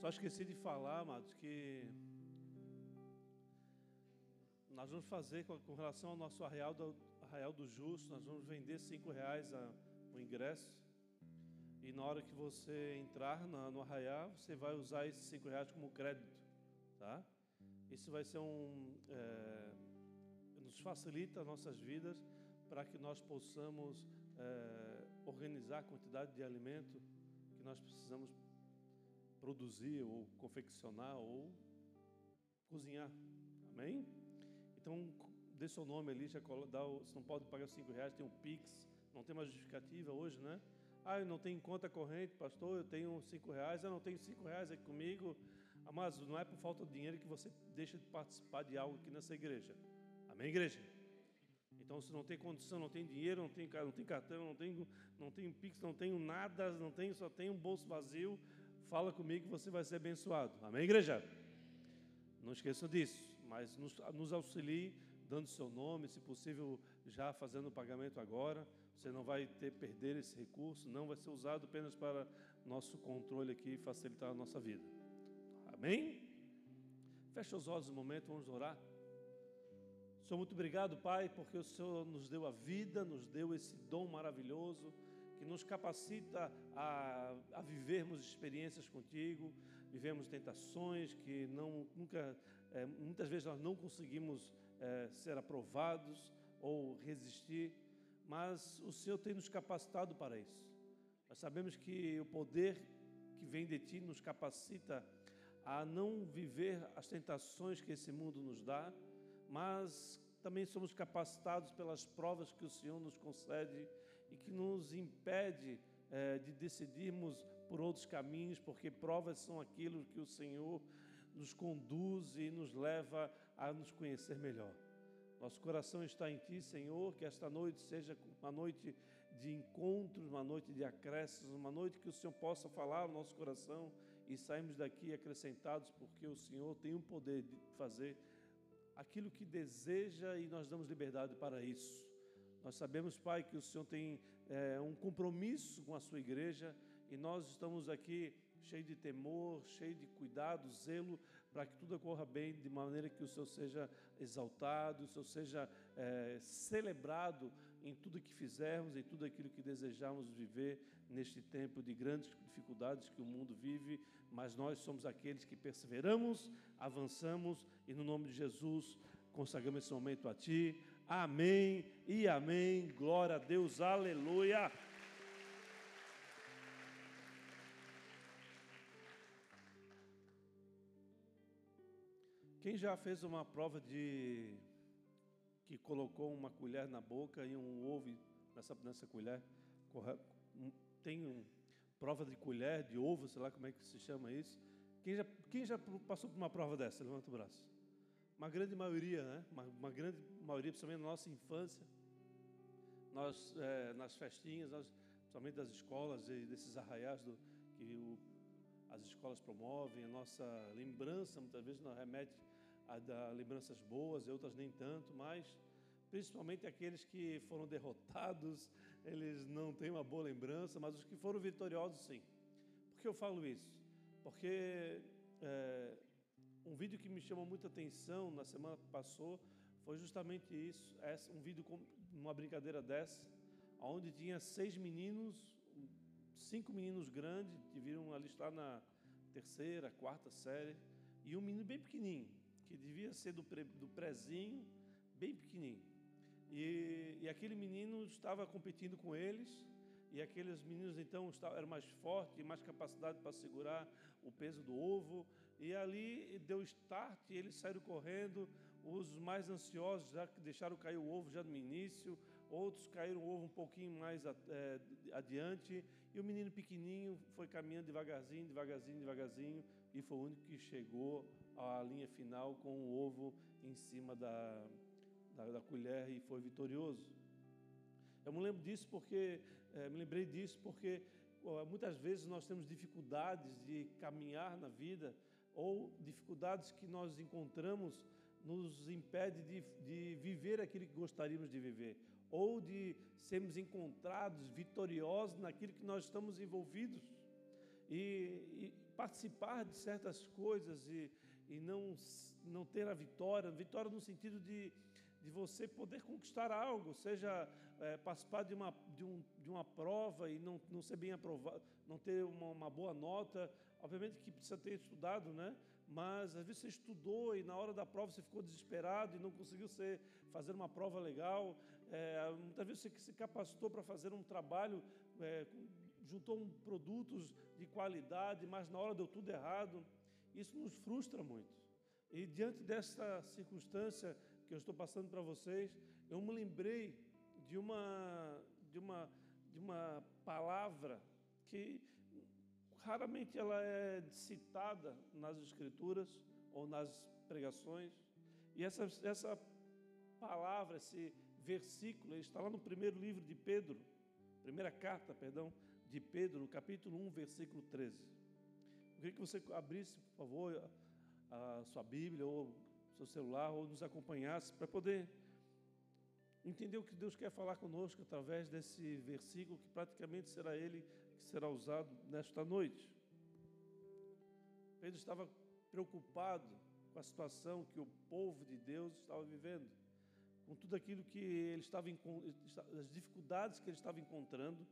Só esqueci de falar, amados, que nós vamos fazer com, relação ao nosso arraial do, arraial do Justo, nós vamos vender cinco reais a, o ingresso. E na hora que você entrar na, no arraial, você vai usar esses cinco reais como crédito, tá? Isso vai ser um... É, nos facilita as nossas vidas para que nós possamos é, organizar a quantidade de alimento que nós precisamos produzir ou confeccionar ou cozinhar. Amém? Então, dê seu nome ali, já dá, você não pode pagar cinco reais, tem um Pix, não tem mais justificativa hoje, né? Ah, eu não tenho conta corrente, pastor, eu tenho cinco reais, eu não tenho cinco reais aqui comigo. Mas não é por falta de dinheiro que você deixa de participar de algo aqui nessa igreja. Amém, igreja? Então, se não tem condição, não tem dinheiro, não tem, não tem cartão, não tem, não tem Pix, não tenho nada, não tenho, só tenho um bolso vazio, fala comigo que você vai ser abençoado. Amém, igreja? Não esqueçam disso, mas nos, nos auxilie dando seu nome, se possível já fazendo o pagamento agora. Você não vai ter perder esse recurso, não vai ser usado apenas para nosso controle aqui e facilitar a nossa vida. Amém? Feche os olhos um momento, vamos orar. Senhor, muito obrigado, Pai, porque o Senhor nos deu a vida, nos deu esse dom maravilhoso que nos capacita a, a vivermos experiências contigo, vivemos tentações que não, nunca, é, muitas vezes nós não conseguimos é, ser aprovados ou resistir, mas o Senhor tem nos capacitado para isso. Nós sabemos que o poder que vem de Ti nos capacita a não viver as tentações que esse mundo nos dá, mas também somos capacitados pelas provas que o Senhor nos concede que nos impede é, de decidirmos por outros caminhos, porque provas são aquilo que o Senhor nos conduz e nos leva a nos conhecer melhor. Nosso coração está em Ti, Senhor, que esta noite seja uma noite de encontros, uma noite de acréscimos, uma noite que o Senhor possa falar ao nosso coração e saímos daqui acrescentados, porque o Senhor tem o poder de fazer aquilo que deseja e nós damos liberdade para isso. Nós sabemos, Pai, que o Senhor tem é, um compromisso com a sua igreja e nós estamos aqui cheio de temor, cheio de cuidado, zelo, para que tudo ocorra bem, de maneira que o Senhor seja exaltado, o Senhor seja é, celebrado em tudo que fizermos, em tudo aquilo que desejamos viver neste tempo de grandes dificuldades que o mundo vive, mas nós somos aqueles que perseveramos, avançamos e no nome de Jesus consagramos esse momento a Ti. Amém e amém. Glória a Deus, aleluia. Quem já fez uma prova de que colocou uma colher na boca e um ovo nessa, nessa colher? Tem um, prova de colher, de ovo, sei lá como é que se chama isso. Quem já, quem já passou por uma prova dessa? Levanta o braço. Uma grande maioria, né? Uma, uma grande maioria, principalmente na nossa infância, nós, é, nas festinhas, nós, principalmente das escolas e desses arraiais do, que o, as escolas promovem, a nossa lembrança muitas vezes nos remete a lembranças boas e outras nem tanto, mas principalmente aqueles que foram derrotados, eles não têm uma boa lembrança, mas os que foram vitoriosos, sim. Por que eu falo isso? Porque é, um vídeo que me chamou muita atenção na semana que passou foi justamente isso, um vídeo com uma brincadeira dessa, onde tinha seis meninos, cinco meninos grandes, que viram ali estar na terceira, quarta série, e um menino bem pequenininho, que devia ser do, pre, do prezinho, bem pequenininho. E, e, aquele menino estava competindo com eles, e aqueles meninos então eram mais fortes, mais capacidade para segurar o peso do ovo, e ali deu start, eles saíram correndo, os mais ansiosos já deixaram cair o ovo já no início, outros caíram o ovo um pouquinho mais é, adiante, e o menino pequenininho foi caminhando devagarzinho, devagarzinho, devagarzinho, e foi o único que chegou à linha final com o ovo em cima da, da, da colher e foi vitorioso. Eu me lembro disso porque, é, me lembrei disso porque muitas vezes nós temos dificuldades de caminhar na vida ou dificuldades que nós encontramos nos impede de, de viver aquilo que gostaríamos de viver ou de sermos encontrados vitoriosos naquilo que nós estamos envolvidos. e, e participar de certas coisas e, e não, não ter a vitória, vitória no sentido de, de você poder conquistar algo, seja é, participar de uma, de, um, de uma prova e não, não ser bem aprovado, não ter uma, uma boa nota, obviamente que precisa ter estudado, né? Mas às vezes você estudou e na hora da prova você ficou desesperado e não conseguiu ser, fazer uma prova legal. É, muitas vezes você se capacitou para fazer um trabalho, é, juntou um, produtos de qualidade, mas na hora deu tudo errado. Isso nos frustra muito. E diante dessa circunstância que eu estou passando para vocês, eu me lembrei de uma, de uma, de uma palavra que raramente ela é citada nas escrituras ou nas pregações. E essa, essa palavra, esse versículo, está lá no primeiro livro de Pedro, primeira carta, perdão, de Pedro, no capítulo 1, versículo 13. Eu queria que você abrisse, por favor, a sua Bíblia ou seu celular ou nos acompanhasse para poder entender o que Deus quer falar conosco através desse versículo que praticamente será ele que será usado nesta noite. Pedro estava preocupado com a situação que o povo de Deus estava vivendo, com tudo aquilo que ele estava as dificuldades que ele estava encontrando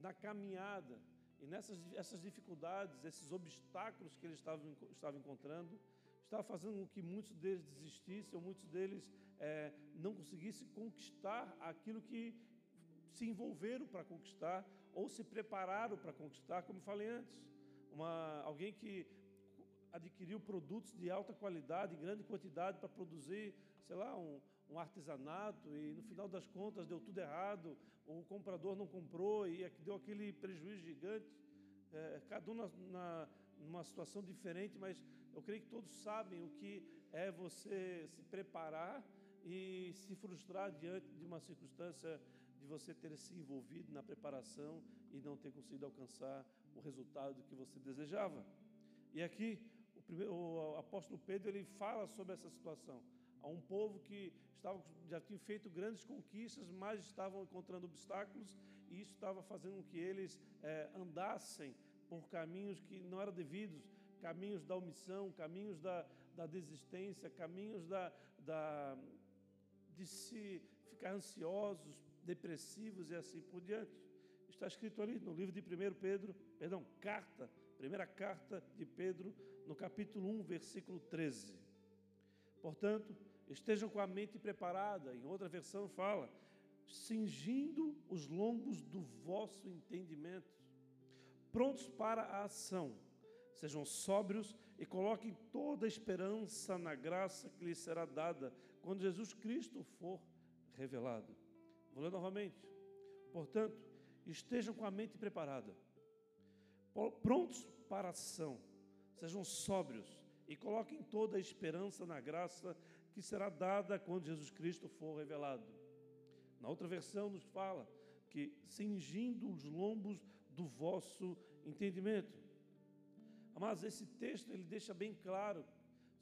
na caminhada e nessas essas dificuldades, esses obstáculos que ele estava, estava encontrando, estava fazendo com que muitos deles desistissem, ou muitos deles é, não conseguissem conquistar aquilo que se envolveram para conquistar, ou se prepararam para conquistar, como falei antes. Uma, alguém que adquiriu produtos de alta qualidade, em grande quantidade, para produzir, sei lá, um, um artesanato, e no final das contas deu tudo errado, o comprador não comprou e deu aquele prejuízo gigante. É, cada um na, na, numa situação diferente, mas eu creio que todos sabem o que é você se preparar e se frustrar diante de uma circunstância de você ter se envolvido na preparação e não ter conseguido alcançar o resultado que você desejava. E aqui o, primeiro, o apóstolo Pedro ele fala sobre essa situação. Há um povo que estava, já tinha feito grandes conquistas, mas estavam encontrando obstáculos e isso estava fazendo com que eles é, andassem por caminhos que não eram devidos, caminhos da omissão, caminhos da, da desistência, caminhos da, da, de se ficar ansiosos, depressivos e assim por diante. Está escrito ali no livro de 1 Pedro, perdão, carta, primeira carta de Pedro, no capítulo 1, versículo 13. Portanto, estejam com a mente preparada, em outra versão fala, cingindo os lombos do vosso entendimento, prontos para a ação. Sejam sóbrios e coloquem toda a esperança na graça que lhes será dada quando Jesus Cristo for revelado. Vou ler novamente. Portanto, estejam com a mente preparada, prontos para a ação, sejam sóbrios e coloquem toda a esperança na graça que será dada quando Jesus Cristo for revelado. Na outra versão nos fala que cingindo os lombos do vosso entendimento. Mas esse texto ele deixa bem claro,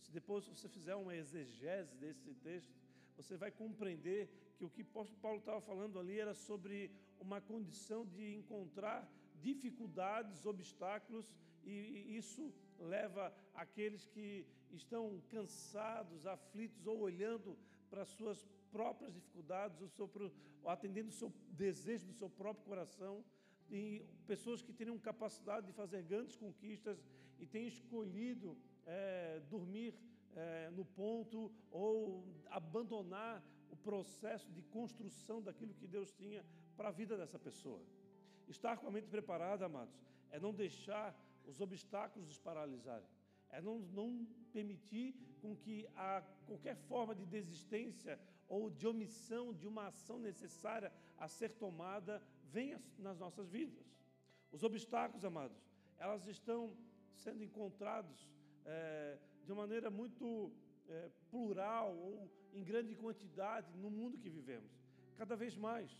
se depois você fizer uma exegese desse texto, você vai compreender que o que Paulo estava falando ali era sobre uma condição de encontrar dificuldades, obstáculos, e isso leva aqueles que estão cansados, aflitos ou olhando para suas próprias dificuldades, o seu, ou atendendo o seu desejo do seu próprio coração, e pessoas que teriam capacidade de fazer grandes conquistas e têm escolhido é, dormir é, no ponto ou abandonar o processo de construção daquilo que Deus tinha para a vida dessa pessoa. Estar com a mente preparada, amados, é não deixar os obstáculos nos paralisarem, é não, não permitir com que a qualquer forma de desistência ou de omissão de uma ação necessária a ser tomada venha nas nossas vidas. Os obstáculos, amados, elas estão sendo encontrados é, de uma maneira muito é, plural ou em grande quantidade no mundo que vivemos. Cada vez mais,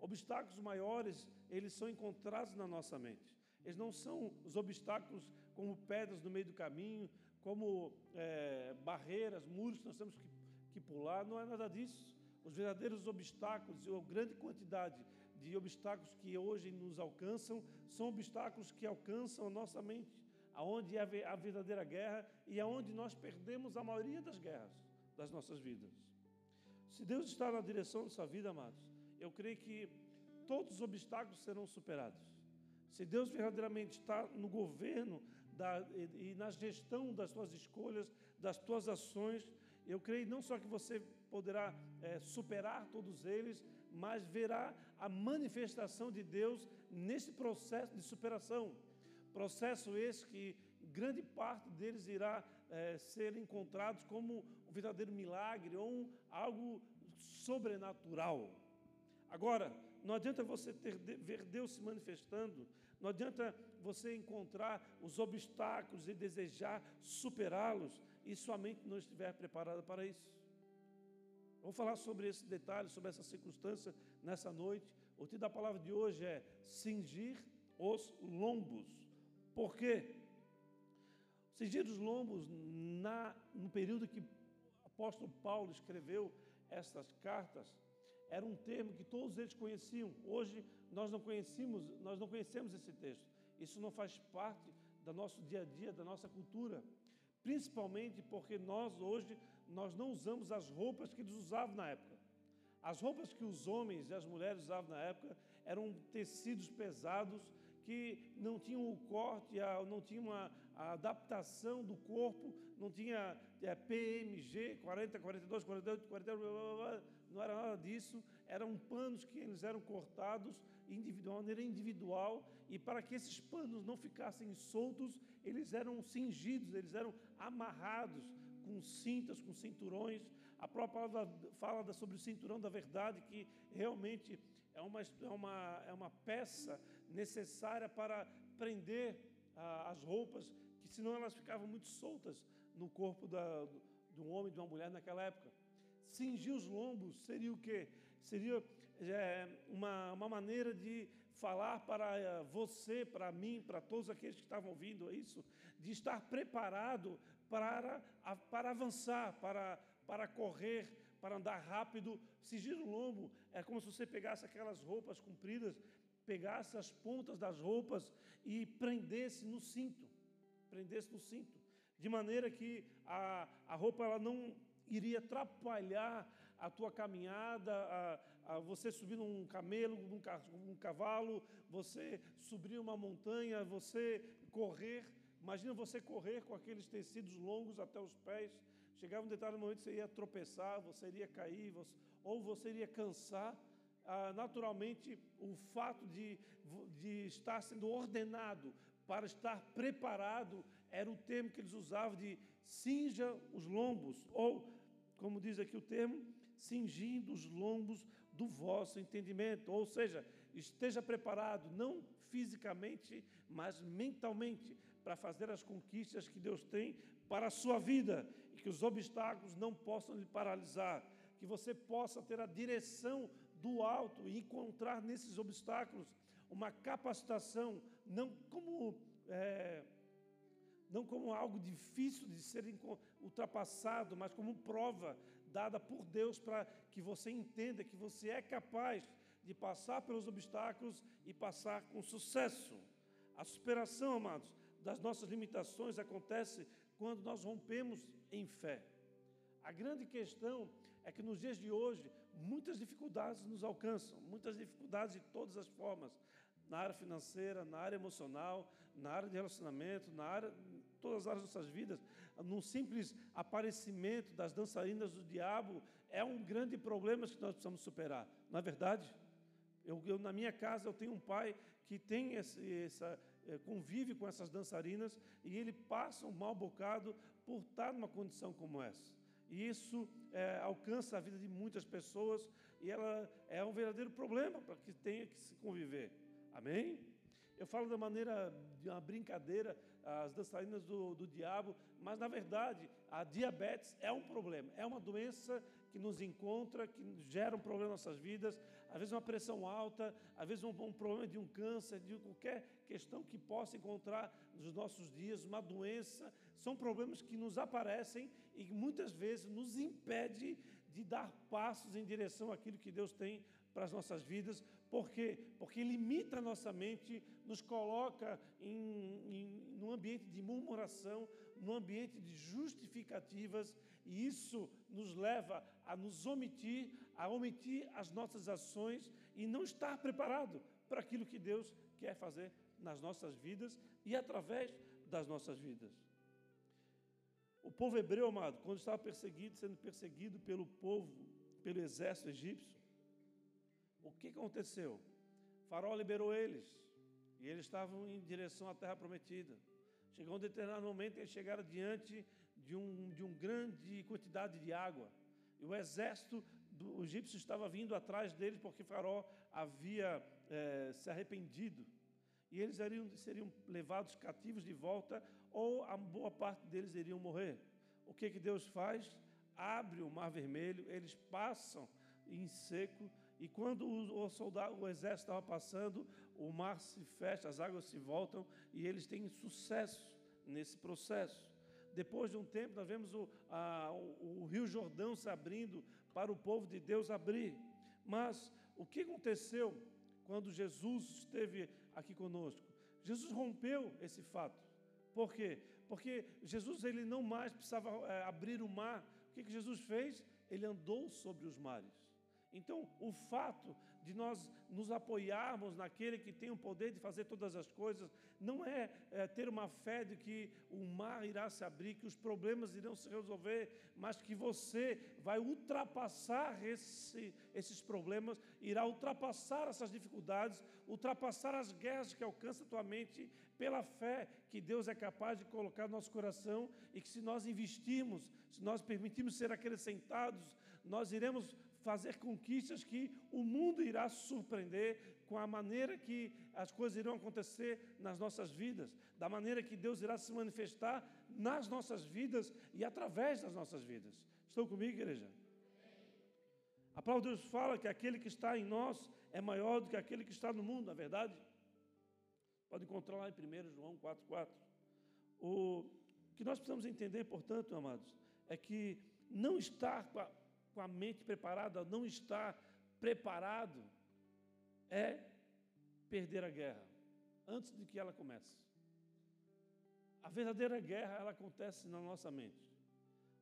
obstáculos maiores, eles são encontrados na nossa mente. Eles não são os obstáculos como pedras no meio do caminho, como é, barreiras, muros que nós temos que, que pular, não é nada disso. Os verdadeiros obstáculos a grande quantidade de obstáculos que hoje nos alcançam, são obstáculos que alcançam a nossa mente, aonde é a verdadeira guerra e aonde nós perdemos a maioria das guerras das nossas vidas. Se Deus está na direção da sua vida, amados, eu creio que todos os obstáculos serão superados. Se Deus verdadeiramente está no governo da, e, e na gestão das suas escolhas, das suas ações, eu creio não só que você poderá é, superar todos eles, mas verá a manifestação de Deus nesse processo de superação. Processo esse que grande parte deles irá é, ser encontrados como um verdadeiro milagre ou um, algo sobrenatural. Agora, não adianta você ter, ver Deus se manifestando, não adianta você encontrar os obstáculos e desejar superá-los e sua mente não estiver preparada para isso. Vamos falar sobre esse detalhe, sobre essa circunstância nessa noite. O título da palavra de hoje é cingir os lombos. Por quê? Cingir os lombos na, no período que o apóstolo Paulo escreveu estas cartas era um termo que todos eles conheciam. Hoje nós não conhecemos, nós não conhecemos esse texto. Isso não faz parte do nosso dia a dia, da nossa cultura. Principalmente porque nós hoje nós não usamos as roupas que eles usavam na época. As roupas que os homens e as mulheres usavam na época eram tecidos pesados que não tinham o corte, não tinham a, adaptação do corpo, não tinha PMG 40, 42, 48, 48, blá, blá, blá, não era nada disso. Eram panos que eles eram cortados individual, de maneira individual, e para que esses panos não ficassem soltos, eles eram cingidos, eles eram amarrados com cintas, com cinturões. A própria palavra fala sobre o cinturão da verdade, que realmente é uma, é uma, é uma peça necessária para prender ah, as roupas, que senão elas ficavam muito soltas no corpo da, de um homem, de uma mulher naquela época. Cingir os lombos seria o quê? Seria é, uma, uma maneira de falar para eh, você, para mim, para todos aqueles que estavam ouvindo isso, de estar preparado para, para avançar, para, para correr, para andar rápido. Cingir o lombo é como se você pegasse aquelas roupas compridas, pegasse as pontas das roupas e prendesse no cinto, prendesse no cinto, de maneira que a, a roupa ela não iria atrapalhar a tua caminhada, a, a você subir num camelo, num, num cavalo, você subir uma montanha, você correr. Imagina você correr com aqueles tecidos longos até os pés. Chegava um determinado momento que você ia tropeçar, você iria cair, você, ou você iria cansar. Ah, naturalmente, o fato de, de estar sendo ordenado para estar preparado era o termo que eles usavam de cinja os lombos, ou, como diz aqui o termo, cingindo os lombos do vosso entendimento. Ou seja, esteja preparado, não fisicamente, mas mentalmente, para fazer as conquistas que Deus tem para a sua vida e que os obstáculos não possam lhe paralisar, que você possa ter a direção do alto e encontrar nesses obstáculos uma capacitação, não como, é, não como algo difícil de ser ultrapassado, mas como prova dada por Deus para que você entenda que você é capaz de passar pelos obstáculos e passar com sucesso. A superação, amados, das nossas limitações acontece quando nós rompemos em fé. A grande questão é que nos dias de hoje, muitas dificuldades nos alcançam, muitas dificuldades de todas as formas, na área financeira, na área emocional, na área de relacionamento, na área, todas as áreas das nossas vidas. Num simples aparecimento das dançarinas do diabo é um grande problema que nós precisamos superar. Na é verdade, eu, eu, na minha casa eu tenho um pai que tem esse, essa convive com essas dançarinas e ele passa um mau bocado por estar numa condição como essa. E isso é, alcança a vida de muitas pessoas e ela é um verdadeiro problema para que tenha que se conviver. Amém? Eu falo da maneira de uma brincadeira, as dançarinas do, do diabo, mas na verdade a diabetes é um problema, é uma doença que nos encontra, que gera um problema nas nossas vidas, às vezes uma pressão alta, às vezes um, um, problema de um câncer, de qualquer questão que possa encontrar nos nossos dias, uma doença, são problemas que nos aparecem e muitas vezes nos impede de dar passos em direção àquilo que Deus tem para as nossas vidas, Por quê? Porque limita a nossa mente, nos coloca em, em num ambiente de murmuração, num ambiente de justificativas, e isso nos leva a nos omitir, a omitir as nossas ações e não estar preparado para aquilo que Deus quer fazer nas nossas vidas e através das nossas vidas. O povo hebreu, amado, quando estava perseguido, sendo perseguido pelo povo, pelo exército egípcio, o que aconteceu? O liberou eles e eles estavam em direção à terra prometida. Chegou um determinado momento, eles chegaram diante de um, de grande quantidade de água. E o exército do egípcio estava vindo atrás deles porque Faraó havia é, se arrependido. E eles seriam, seriam levados cativos de volta, ou a boa parte deles iriam morrer. O que, que Deus faz? Abre o mar vermelho, eles passam em seco, e quando o soldado, o exército estava passando, o mar se fecha, as águas se voltam, e eles têm sucesso nesse processo. Depois de um tempo, nós vemos o, a, o, o Rio Jordão se abrindo para o povo de Deus abrir. Mas o que aconteceu quando Jesus esteve aqui conosco? Jesus rompeu esse fato. Por quê? Porque Jesus ele não mais precisava é, abrir o mar. O que, que Jesus fez? Ele andou sobre os mares. Então, o fato de nós nos apoiarmos naquele que tem o poder de fazer todas as coisas, não é, é, ter uma fé de que o mar irá se abrir, que os problemas irão se resolver, mas que você vai ultrapassar esse, esses problemas, irá ultrapassar essas dificuldades, ultrapassar as guerras que alcançam a tua mente pela fé que Deus é capaz de colocar no nosso coração e que se nós investirmos, se nós permitirmos ser acrescentados, nós iremos fazer conquistas que o mundo irá surpreender com a maneira que as coisas irão acontecer nas nossas vidas, da maneira que Deus irá se manifestar nas nossas vidas e através das nossas vidas. Estão comigo, igreja? A palavra de Deus fala que aquele que está em nós é maior do que aquele que está no mundo, na é verdade? Pode encontrar lá em 1 João 4,4. O que nós precisamos entender, portanto, amados, é que não estar com a, mente preparada, não estar preparado, é perder a guerra antes de que ela comece. A verdadeira guerra ela acontece na nossa mente.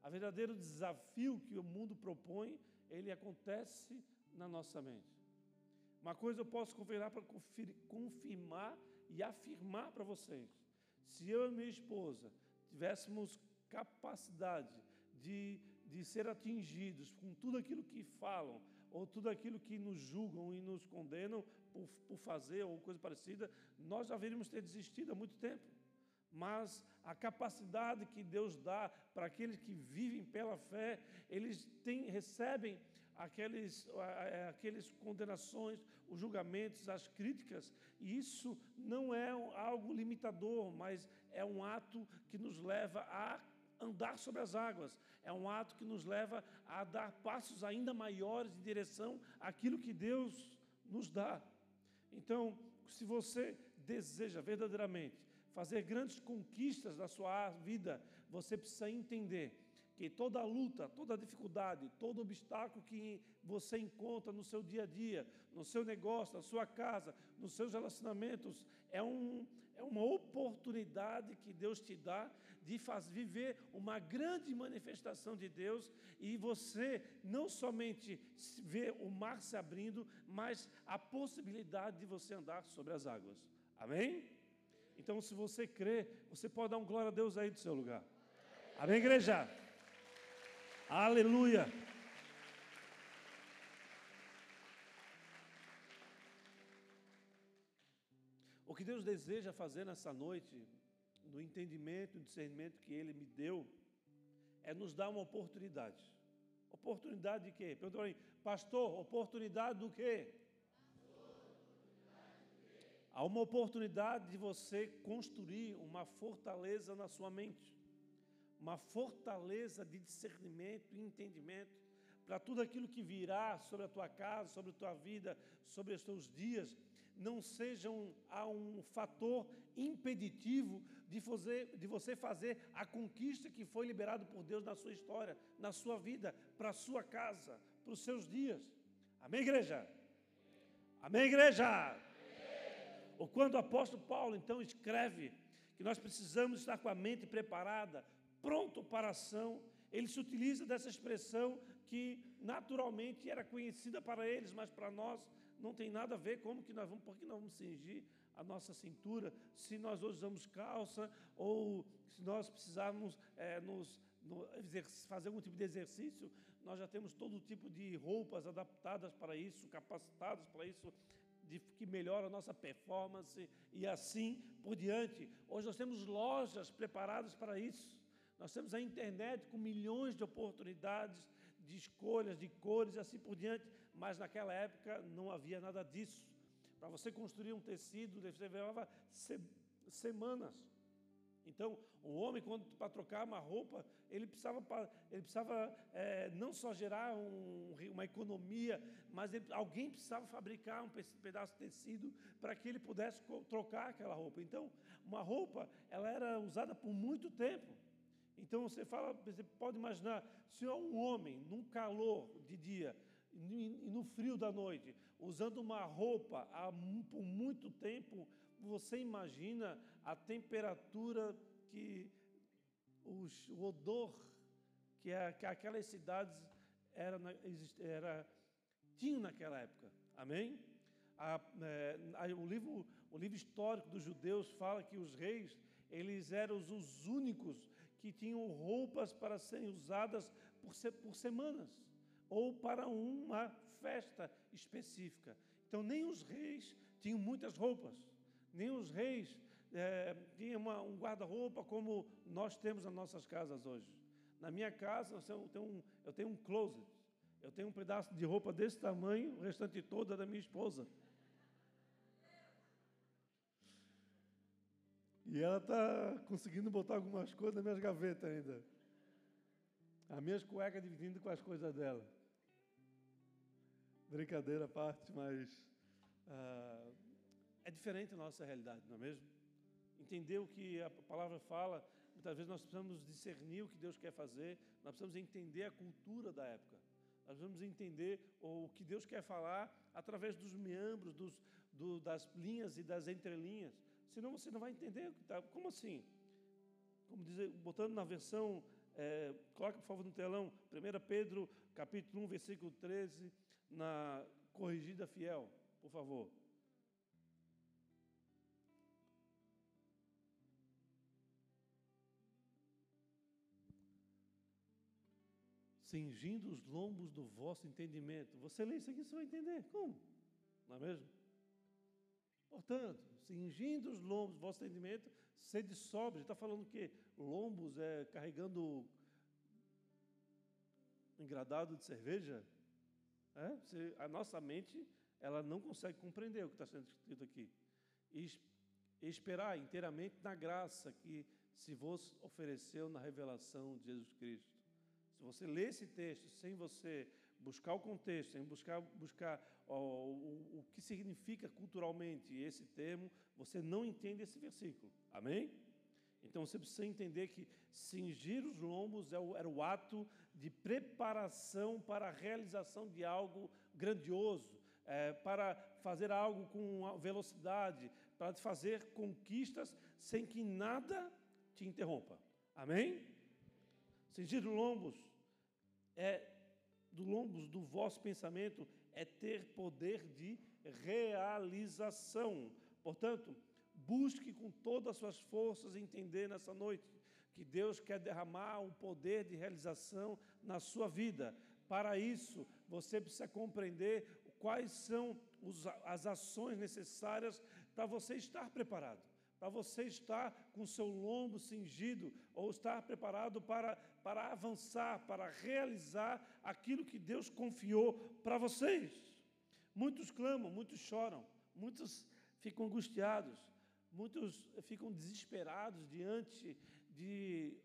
A verdadeiro desafio que o mundo propõe, ele acontece na nossa mente. Uma coisa eu posso confirmar para confirmar e afirmar para vocês. Se eu e minha esposa tivéssemos capacidade de de ser atingidos com tudo aquilo que falam, ou tudo aquilo que nos julgam e nos condenam por, por fazer ou coisa parecida, nós já deveríamos ter desistido há muito tempo. Mas a capacidade que Deus dá para aqueles que vivem pela fé, eles têm, recebem aqueles, aqueles condenações, os julgamentos, as críticas, e isso não é algo limitador, mas é um ato que nos leva a andar sobre as águas. É um ato que nos leva a dar passos ainda maiores em direção àquilo que Deus nos dá. Então, se você deseja verdadeiramente fazer grandes conquistas na sua vida, você precisa entender que toda luta, toda dificuldade, todo obstáculo que você encontra no seu dia a dia, no seu negócio, na sua casa, nos seus relacionamentos, é, um, é uma oportunidade que Deus te dá de viver uma grande manifestação de Deus e você não somente ver o mar se abrindo, mas a possibilidade de você andar sobre as águas. Amém? Então, se você crê, você pode dar um glória a Deus aí do seu lugar. Amém, igreja? Aleluia! O que Deus deseja fazer nessa noite, no entendimento e discernimento que Ele me deu, é nos dar uma oportunidade. Oportunidade de quê? Perguntou aí, pastor, oportunidade do quê? Há uma oportunidade de você construir uma fortaleza na sua mente, uma fortaleza de discernimento e entendimento para tudo aquilo que virá sobre a tua casa, sobre a tua vida, sobre os teus dias, não seja um, um fator impeditivo de, fazer, de você fazer a conquista que foi liberado por Deus na sua história, na sua vida, para a sua casa, para os seus dias. Amém, igreja? Amém, igreja? Ou quando o apóstolo Paulo então escreve que nós precisamos estar com a mente preparada, pronto para a ação, ele se utiliza dessa expressão que naturalmente era conhecida para eles, mas para nós não tem nada a ver como que nós vamos, por que nós vamos cingir a nossa cintura, se nós hoje usamos calça ou se nós precisarmos é, nos, no, fazer algum tipo de exercício, nós já temos todo tipo de roupas adaptadas para isso, capacitadas para isso, de, que melhora a nossa performance e assim por diante. Hoje nós temos lojas preparadas para isso. Nós temos a internet com milhões de oportunidades, de escolhas, de cores e assim por diante, mas naquela época não havia nada disso. Para você construir um tecido, você levava semanas. Então, o homem, quando para trocar uma roupa, ele precisava, ele precisava é, não só gerar um, uma economia, mas ele, alguém precisava fabricar um pedaço de tecido para que ele pudesse trocar aquela roupa. Então, uma roupa, ela era usada por muito tempo. Então você fala, você pode imaginar, se é um homem num calor de dia e no frio da noite, usando uma roupa por muito tempo, você imagina a temperatura que os, o odor que, a, que aquelas cidades era, era, tinham naquela época. Amém? A, é, o, livro, o livro histórico dos judeus fala que os reis eles eram os únicos que tinham roupas para serem usadas por, por semanas ou para uma festa específica. Então, nem os reis tinham muitas roupas, nem os reis é, tinham uma, um guarda-roupa como nós temos nas nossas casas hoje. Na minha casa, eu tenho, um, eu tenho um closet, eu tenho um pedaço de roupa desse tamanho, o restante todo é da minha esposa. E ela está conseguindo botar algumas coisas nas minhas gavetas ainda. As minhas cuecas dividindo com as coisas dela. Brincadeira à parte, mas uh, é diferente a nossa realidade, não é mesmo? Entender o que a palavra fala, muitas vezes nós precisamos discernir o que Deus quer fazer, nós precisamos entender a cultura da época, nós precisamos entender o que Deus quer falar através dos membros, dos, do, das linhas e das entrelinhas. Senão você não vai entender. Tá? Como assim? Como dizer, botando na versão, é, coloca por favor no telão, 1 Pedro capítulo 1, versículo 13, na corrigida fiel, por favor. Cingindo os lombos do vosso entendimento. Você lê isso aqui, você vai entender. Como? Não é mesmo? Portanto, cingindo os lombos do vosso entendimento, sede sóbrio. Está falando que lombos é carregando engradado de cerveja? É? a nossa mente ela não consegue compreender o que está sendo escrito aqui. E, esperar inteiramente na graça que se vos ofereceu na revelação de Jesus Cristo. Se você lê esse texto sem você buscar o contexto, sem buscar, buscar ó, o, o que significa culturalmente esse termo, você não entende esse versículo. Amém? Então você precisa entender que cingir os lombos é era o ato de preparação para a realização de algo grandioso, é, para fazer algo com velocidade, para fazer conquistas sem que nada te interrompa. Amém? Os lombos é do lombos do vosso pensamento é ter poder de realização. Portanto, busque com todas as suas forças entender nessa noite que Deus quer derramar um poder de realização na sua vida. Para isso, você precisa compreender quais são os, as ações necessárias para você estar preparado, para você estar com seu lombo cingido ou estar preparado para para avançar, para realizar aquilo que Deus confiou para vocês. Muitos clamam, muitos choram, muitos ficam angustiados, muitos ficam desesperados diante de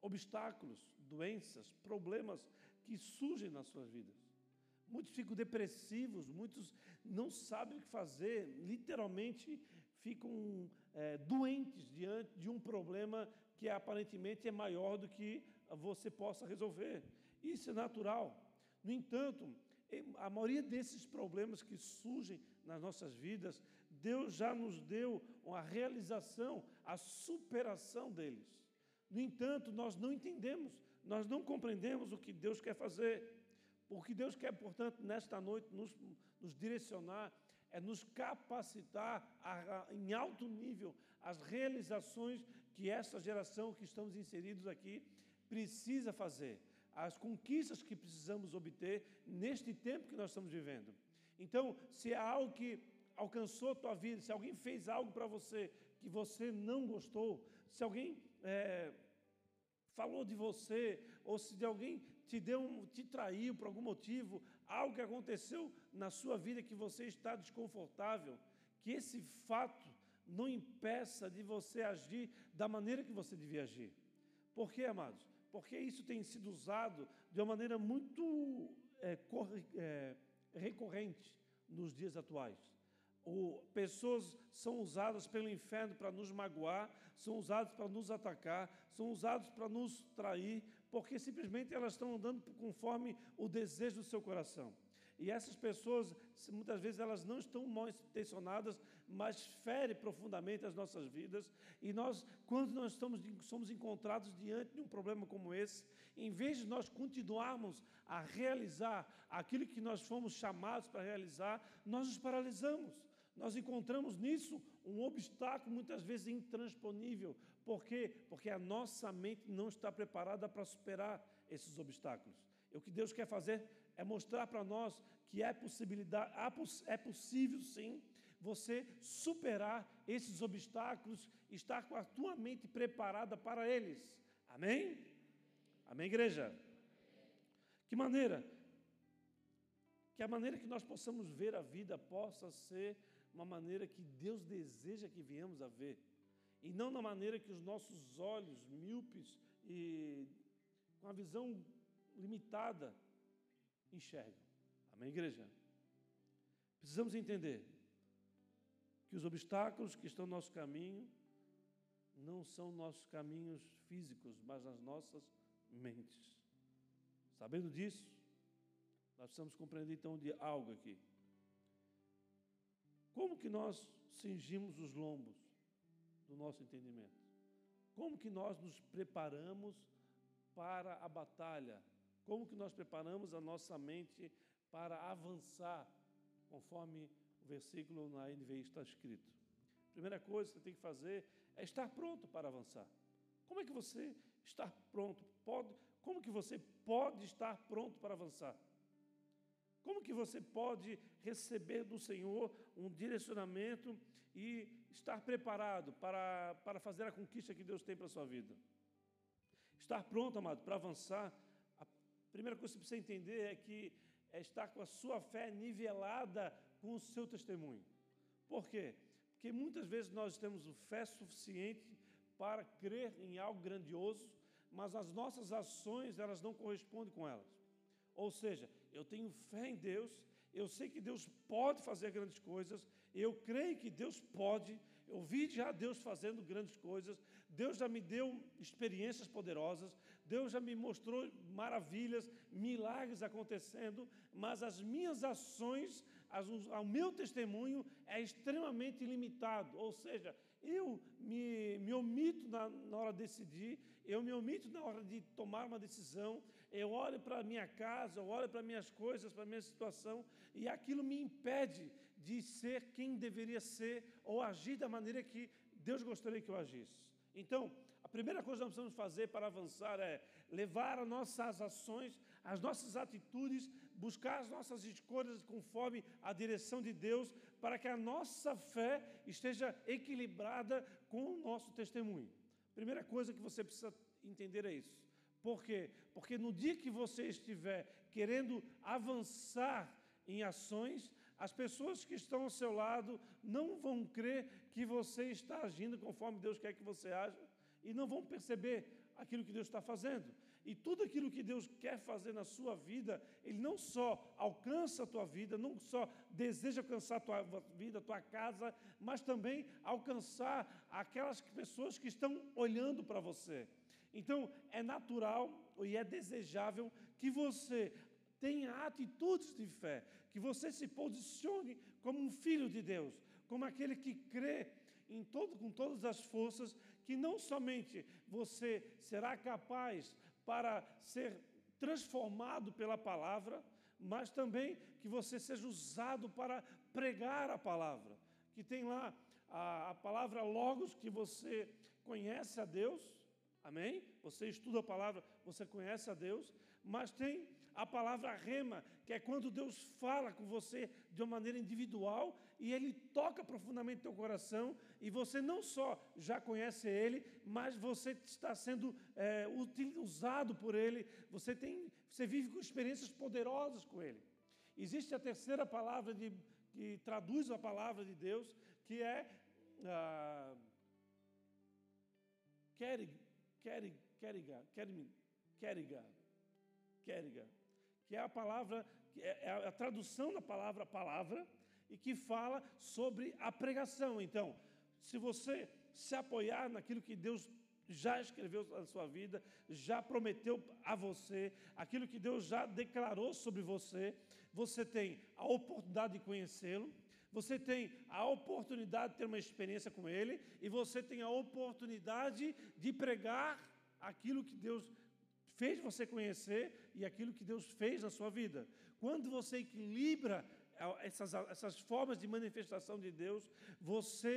obstáculos, doenças, problemas que surgem nas suas vidas. Muitos ficam depressivos, muitos não sabem o que fazer, literalmente ficam é, doentes diante de um problema que aparentemente é maior do que você possa resolver. Isso é natural. No entanto, a maioria desses problemas que surgem nas nossas vidas, Deus já nos deu a realização, a superação deles. No entanto, nós não entendemos, nós não compreendemos o que Deus quer fazer. O que Deus quer, portanto, nesta noite nos, nos direcionar é nos capacitar a, a, em alto nível as realizações que essa geração que estamos inseridos aqui precisa fazer, as conquistas que precisamos obter neste tempo que nós estamos vivendo. Então, se há algo que alcançou a tua vida, se alguém fez algo para você que você não gostou, se alguém é, falou de você, ou se de alguém te deu, um, te traiu por algum motivo, algo que aconteceu na sua vida que você está desconfortável, que esse fato não impeça de você agir da maneira que você devia agir. Por quê, amados? Porque isso tem sido usado de uma maneira muito é, é, recorrente nos dias atuais. O, pessoas são usadas pelo inferno para nos magoar, são usadas para nos atacar, são usadas para nos trair, porque simplesmente elas estão andando conforme o desejo do seu coração. E essas pessoas, muitas vezes, elas não estão mal intencionadas, mas ferem profundamente as nossas vidas. E nós, quando nós estamos, somos encontrados diante de um problema como esse, em vez de nós continuarmos a realizar aquilo que nós fomos chamados para realizar, nós nos paralisamos. Nós encontramos nisso um obstáculo muitas vezes intransponível. Por quê? Porque a nossa mente não está preparada para superar esses obstáculos. E o que Deus quer fazer é mostrar para nós que é, possibilidade, é possível sim você superar esses obstáculos, estar com a tua mente preparada para eles. Amém? Amém, igreja? Que maneira? Que a maneira que nós possamos ver a vida possa ser uma maneira que Deus deseja que venhamos a ver. E não na maneira que os nossos olhos míopes e com a visão limitada enxergam. Amém, igreja? Precisamos entender que os obstáculos que estão no nosso caminho não são nossos caminhos físicos, mas as nossas mentes. Sabendo disso, nós precisamos compreender então de algo aqui. Como que nós cingimos os lombos do nosso entendimento? Como que nós nos preparamos para a batalha como que nós preparamos a nossa mente para avançar, conforme o versículo na NVI está escrito? Primeira coisa que você tem que fazer é estar pronto para avançar. Como é que você está pronto? Pode, como que você pode estar pronto para avançar? Como que você pode receber do Senhor um direcionamento e estar preparado para, para fazer a conquista que Deus tem para a sua vida? Estar pronto, amado, para avançar primeira coisa que você precisa entender é que é estar com a sua fé nivelada com o seu testemunho. Por quê? Porque muitas vezes nós temos fé suficiente para crer em algo grandioso, mas as nossas ações elas não correspondem com elas. Ou seja, eu tenho fé em Deus, eu sei que Deus pode fazer grandes coisas, eu creio que Deus pode, eu vi já Deus fazendo grandes coisas, Deus já me deu experiências poderosas, Deus já me mostrou maravilhas, milagres acontecendo, mas as minhas ações, as, o meu testemunho é extremamente limitado. Ou seja, eu me, me omito na, na hora de decidir, eu me omito na hora de tomar uma decisão, eu olho para a minha casa, eu olho para minhas coisas, para a minha situação, e aquilo me impede de ser quem deveria ser ou agir da maneira que Deus gostaria que eu agisse. Então, a primeira coisa que nós precisamos fazer para avançar é levar as nossas ações, as nossas atitudes, buscar as nossas escolhas conforme a direção de Deus, para que a nossa fé esteja equilibrada com o nosso testemunho. Primeira coisa que você precisa entender é isso. Por quê? Porque no dia que você estiver querendo avançar em ações, as pessoas que estão ao seu lado não vão crer que você está agindo conforme Deus quer que você haja e não vão perceber aquilo que Deus está fazendo. E tudo aquilo que Deus quer fazer na sua vida, Ele não só alcança a tua vida, não só deseja alcançar a tua vida, a tua casa, mas também alcançar aquelas pessoas que estão olhando para você. Então, é natural e é desejável que você tenha atitudes de fé, que você se posicione como um filho de Deus, como aquele que crê todo, com todas as forças, que não somente você será capaz para ser transformado pela palavra, mas também que você seja usado para pregar a palavra. Que tem lá a, a palavra Logos, que você conhece a Deus, amém? Você estuda a palavra, você conhece a Deus, mas tem a palavra rema, que é quando Deus fala com você de uma maneira individual e Ele toca profundamente teu coração e você não só já conhece Ele, mas você está sendo é, usado por Ele, você, tem, você vive com experiências poderosas com Ele. Existe a terceira palavra de, que traduz a palavra de Deus, que é ah, Kerig, Keriga, Keriga, Keriga, que é a palavra, é, é a tradução da palavra palavra, e que fala sobre a pregação. Então, se você se apoiar naquilo que Deus já escreveu na sua vida, já prometeu a você, aquilo que Deus já declarou sobre você, você tem a oportunidade de conhecê-lo, você tem a oportunidade de ter uma experiência com Ele, e você tem a oportunidade de pregar aquilo que Deus fez você conhecer e aquilo que Deus fez na sua vida. Quando você equilibra é, essas, essas formas de manifestação de Deus, você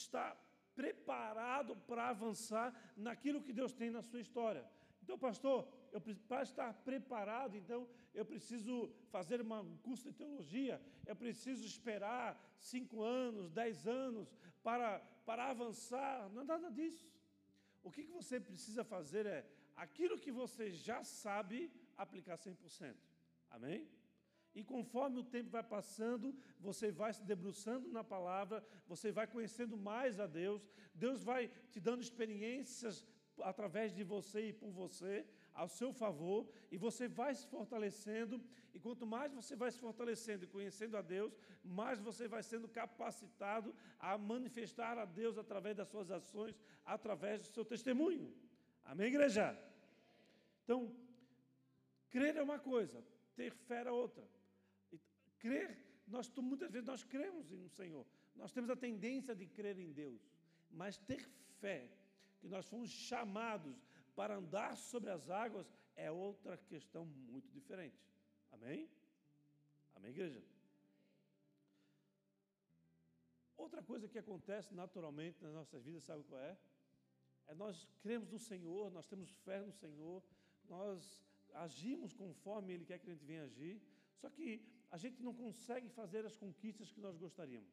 está preparado para avançar naquilo que Deus tem na sua história. Então, pastor, eu, para estar preparado, então, eu preciso fazer um curso de teologia, eu preciso esperar cinco anos, dez anos para, para avançar. Não é nada disso. O que, que você precisa fazer é aquilo que você já sabe aplicar 100%. Amém? E conforme o tempo vai passando, você vai se debruçando na palavra, você vai conhecendo mais a Deus, Deus vai te dando experiências através de você e por você, ao seu favor, e você vai se fortalecendo, e quanto mais você vai se fortalecendo e conhecendo a Deus, mais você vai sendo capacitado a manifestar a Deus através das suas ações, através do seu testemunho. Amém, igreja? Então, crer é uma coisa, ter fé é outra. Crer, nós muitas vezes nós cremos no Senhor. Nós temos a tendência de crer em Deus, mas ter fé, que nós fomos chamados para andar sobre as águas, é outra questão muito diferente. Amém? Amém, igreja? Outra coisa que acontece naturalmente nas nossas vidas, sabe qual é? É nós cremos no Senhor, nós temos fé no Senhor, nós agimos conforme Ele quer que a gente venha agir, só que a gente não consegue fazer as conquistas que nós gostaríamos.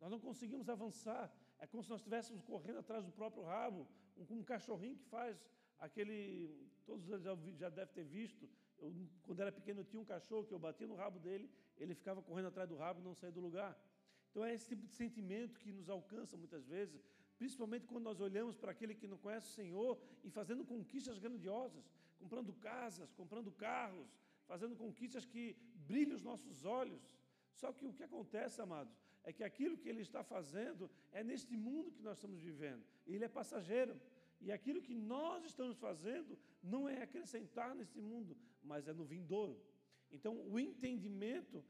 Nós não conseguimos avançar. É como se nós estivéssemos correndo atrás do próprio rabo, um, um cachorrinho que faz aquele. Todos já, já devem ter visto. Eu, quando era pequeno, eu tinha um cachorro que eu batia no rabo dele, ele ficava correndo atrás do rabo e não saía do lugar. Então é esse tipo de sentimento que nos alcança muitas vezes, principalmente quando nós olhamos para aquele que não conhece o Senhor e fazendo conquistas grandiosas, comprando casas, comprando carros, fazendo conquistas que brilham os nossos olhos. Só que o que acontece, amados, é que aquilo que ele está fazendo é neste mundo que nós estamos vivendo. Ele é passageiro. E aquilo que nós estamos fazendo não é acrescentar nesse mundo, mas é no vindouro. Então, o entendimento,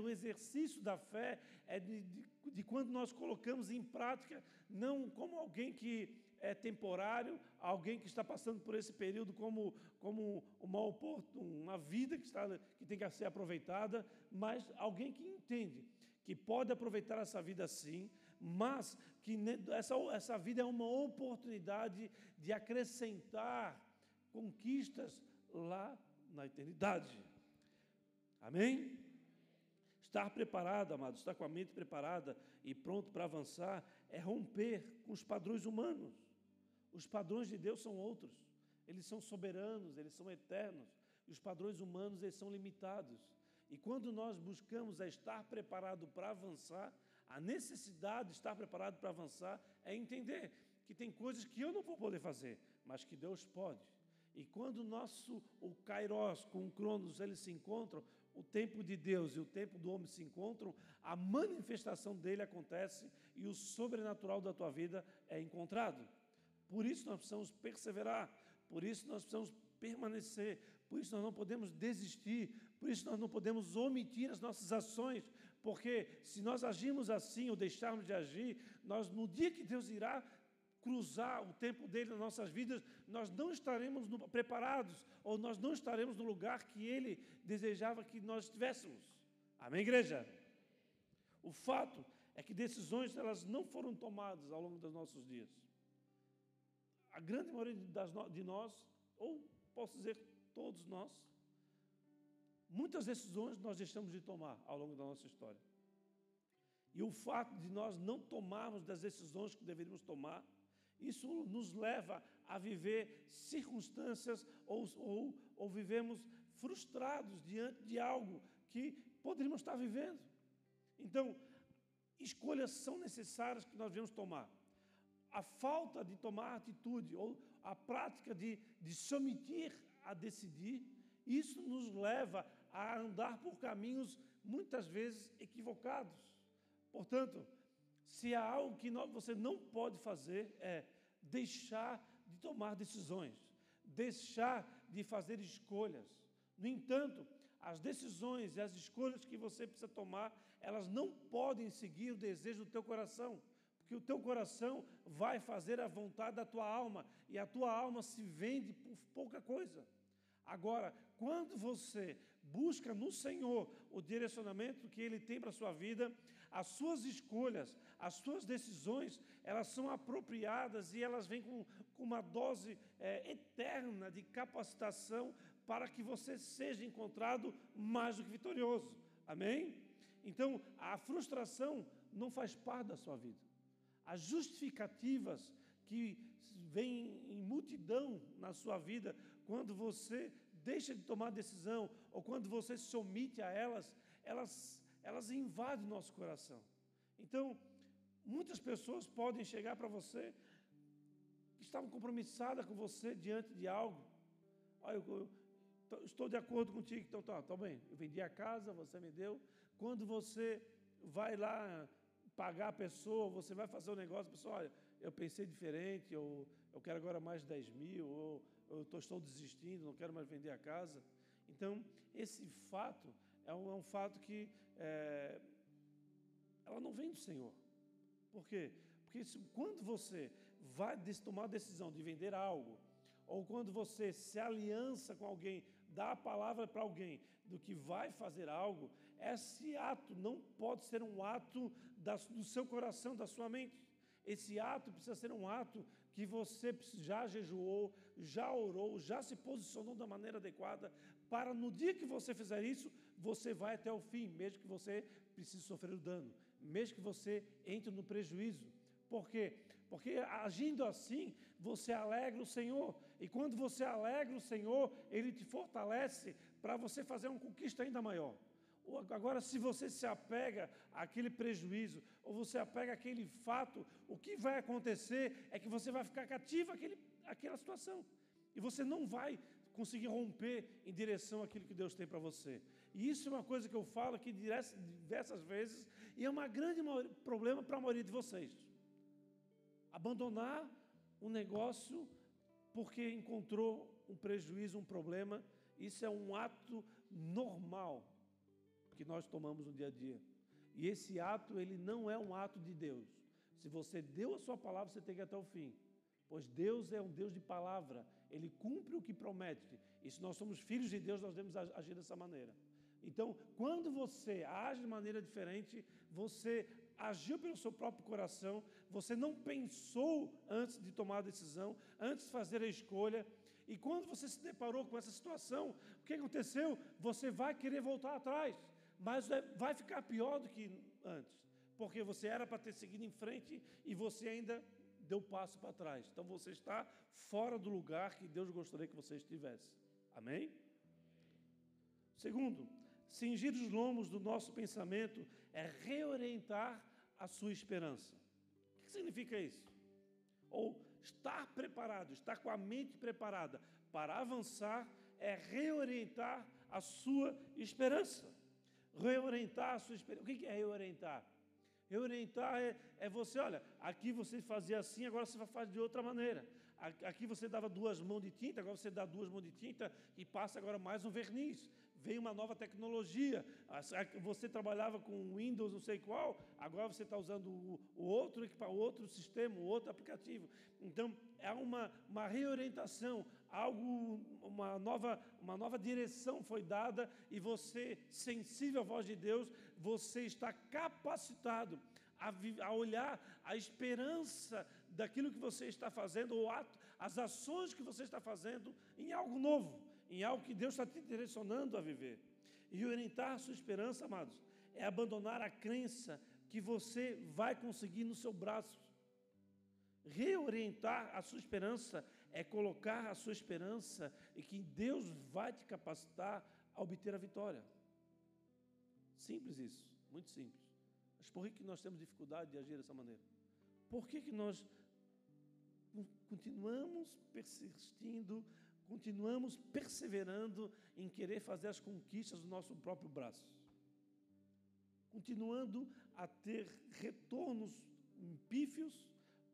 o exercício da fé é de, de, de quando nós colocamos em prática, não como alguém que é temporário, alguém que está passando por esse período como, como uma, uma vida que, está, que tem que ser aproveitada, mas alguém que entende que pode aproveitar essa vida sim, mas que essa, essa vida é uma oportunidade de acrescentar conquistas lá na eternidade. Amém? Estar preparado, amados, estar com a mente preparada e pronto para avançar é romper com os padrões humanos. Os padrões de Deus são outros. Eles são soberanos, eles são eternos. E os padrões humanos, eles são limitados. E quando nós buscamos a estar preparado para avançar, a necessidade de estar preparado para avançar é entender que tem coisas que eu não vou poder fazer, mas que Deus pode. E quando o nosso o Kairos com o Cronos eles se encontram, o tempo de Deus e o tempo do homem se encontram, a manifestação dele acontece e o sobrenatural da tua vida é encontrado. Por isso nós precisamos perseverar, por isso nós precisamos permanecer, por isso nós não podemos desistir, por isso nós não podemos omitir as nossas ações, Porque se nós agirmos assim ou deixarmos de agir, nós no dia que Deus irá cruzar o tempo dele nas nossas vidas, nós não estaremos no, preparados ou nós não estaremos no lugar que ele desejava que nós estivéssemos. Amém, igreja? O fato é que decisões elas não foram tomadas ao longo dos nossos dias. A grande maioria de nós, ou posso dizer todos nós, muitas decisões nós deixamos de tomar ao longo da nossa história. E o fato de nós não tomarmos das decisões que deveríamos tomar, isso nos leva a viver circunstâncias ou, ou, ou vivemos frustrados diante de algo que poderíamos estar vivendo. Então, escolhas são necessárias que nós devemos tomar. A falta de tomar atitude ou a prática de, de se omitir a decidir, isso nos leva a andar por caminhos muitas vezes equivocados. Portanto, se há algo que você não pode fazer, é deixar de tomar decisões, deixar de fazer escolhas. No entanto, as decisões e as escolhas que você precisa tomar, elas não podem seguir o desejo do teu coração, porque o teu coração vai fazer a vontade da tua alma e a tua alma se vende por pouca coisa. Agora, quando você busca no Senhor o direcionamento que Ele tem para a sua vida, as suas escolhas, as suas decisões, elas são apropriadas e elas vêm com, com uma dose é, eterna de capacitação para que você seja encontrado mais do que vitorioso. Amém? Então, a frustração não faz parte da sua vida. As justificativas que vêm em multidão na sua vida, quando você deixa de tomar decisão ou quando você se omite a elas, elas, elas invadem nosso coração. Então, muitas pessoas podem chegar para você que estavam compromissadas com você diante de algo. Olha, eu, eu, estou de acordo contigo, então tá, tá bem. Eu vendi a casa, você me deu. Quando você vai lá pagar a pessoa, você vai fazer o um negócio, a pessoa, olha, eu pensei diferente, ou eu quero agora mais 10 mil, ou eu estou desistindo, não quero mais vender a casa. Então, esse fato é um, é um fato que é, ela não vem do Senhor. Por quê? Porque quando você vai tomar a decisão de vender algo, ou quando você se aliança com alguém, dá a palavra para alguém do que vai fazer algo, esse ato não pode ser um ato da, do seu coração, da sua mente. Esse ato precisa ser um ato que você já jejuou, já orou, já se posicionou da maneira adequada, para no dia que você fizer isso, você vai até o fim, mesmo que você precise sofrer o dano, mesmo que você entre no prejuízo. Por quê? Porque agindo assim, você alegra o Senhor. E quando você alegra o Senhor, Ele te fortalece para você fazer uma conquista ainda maior. Agora, se você se apega àquele prejuízo, ou você apega àquele fato, o que vai acontecer é que você vai ficar cativo àquele, àquela situação. E você não vai conseguir romper em direção àquilo que Deus tem para você. E isso é uma coisa que eu falo aqui diversas vezes, e é um grande problema para a maioria de vocês. Abandonar um negócio porque encontrou um prejuízo, um problema, isso é um ato normal que nós tomamos no dia a dia. E esse ato, ele não é um ato de Deus. Se você deu a sua palavra, você tem que ir até o fim. Pois Deus é um Deus de palavra, ele cumpre o que promete. E se nós somos filhos de Deus, nós devemos agir dessa maneira. Então, quando você age de maneira diferente, você agiu pelo seu próprio coração, você não pensou antes de tomar a decisão, antes de fazer a escolha. E quando você se deparou com essa situação, o que aconteceu? Você vai querer voltar atrás mas é, vai ficar pior do que antes, porque você era para ter seguido em frente e você ainda deu passo para trás. Então você está fora do lugar que Deus gostaria que você estivesse. Amém? Segundo, cingir os lombos do nosso pensamento é reorientar a sua esperança. O que significa isso? Ou estar preparado, estar com a mente preparada para avançar é reorientar a sua esperança reorientar a sua experiência. O que é reorientar? Reorientar é, é você, olha, aqui você fazia assim, agora você vai fazer de outra maneira. Aqui você dava duas mãos de tinta, agora você dá duas mãos de tinta e passa agora mais um verniz. veio uma nova tecnologia. Você trabalhava com Windows, não sei qual, agora você está usando o, outro outro sistema, outro aplicativo. Então, é uma, uma reorientação, algo, uma nova, uma nova direção foi dada e você, sensível à voz de Deus, você está capacitado a, a olhar a esperança daquilo que você está fazendo, ou ato, as ações que você está fazendo em algo novo, em algo que Deus está te direcionando a viver. E orientar a sua esperança, amados, é abandonar a crença que você vai conseguir no seu braço. Reorientar a sua esperança é colocar a sua esperança e que Deus vai te capacitar a obter a vitória. Simples isso, muito simples. Mas por que nós temos dificuldade de agir dessa maneira? Por que, que nós continuamos persistindo, continuamos perseverando em querer fazer as conquistas do nosso próprio braço? Continuando a ter retornos pífios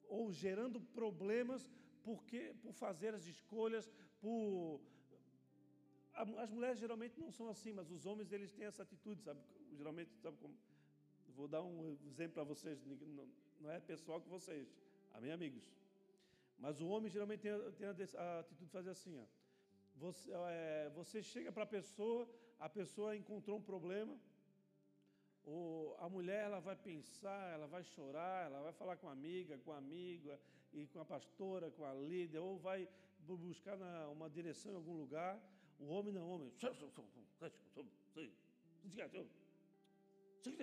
ou gerando problemas porque, por fazer as escolhas, por as mulheres geralmente não são assim, mas os homens eles têm essa atitude, sabe? Geralmente, sabe como? Vou dar um exemplo para vocês, não é pessoal com vocês, amém, amigos? Mas o homem geralmente tem, tem a, atitude de fazer assim, ó. Você, é, você chega para a pessoa, a pessoa encontrou um problema, ou a mulher ela vai pensar, ela vai chorar, ela vai falar com a amiga, com a amiga, e com a pastora, com a líder, ou vai buscar na, uma direção em algum lugar. O homem não, o homem.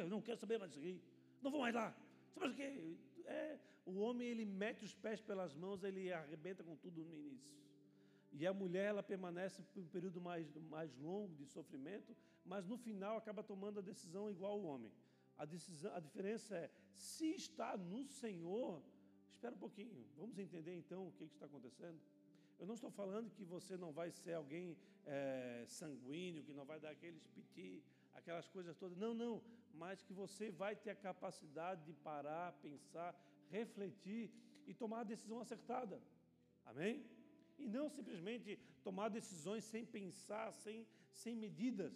Não quero saber mais disso aqui. Não vou mais lá. Sabe o quê? É, o homem ele mete os pés pelas mãos, ele arrebenta com tudo no início. E a mulher ela permanece por um período mais, mais longo de sofrimento, mas no final acaba tomando a decisão igual ao homem. A, decisão, a diferença é, se está no Senhor, espera um pouquinho, vamos entender então o que, que está acontecendo. Eu não estou falando que você não vai ser alguém é, sanguíneo, que não vai dar aqueles piti, aquelas coisas todas. Não, não. Mas que você vai ter a capacidade de parar, pensar, refletir e tomar a decisão acertada. Amém? E não simplesmente tomar decisões sem pensar, sem, sem medidas.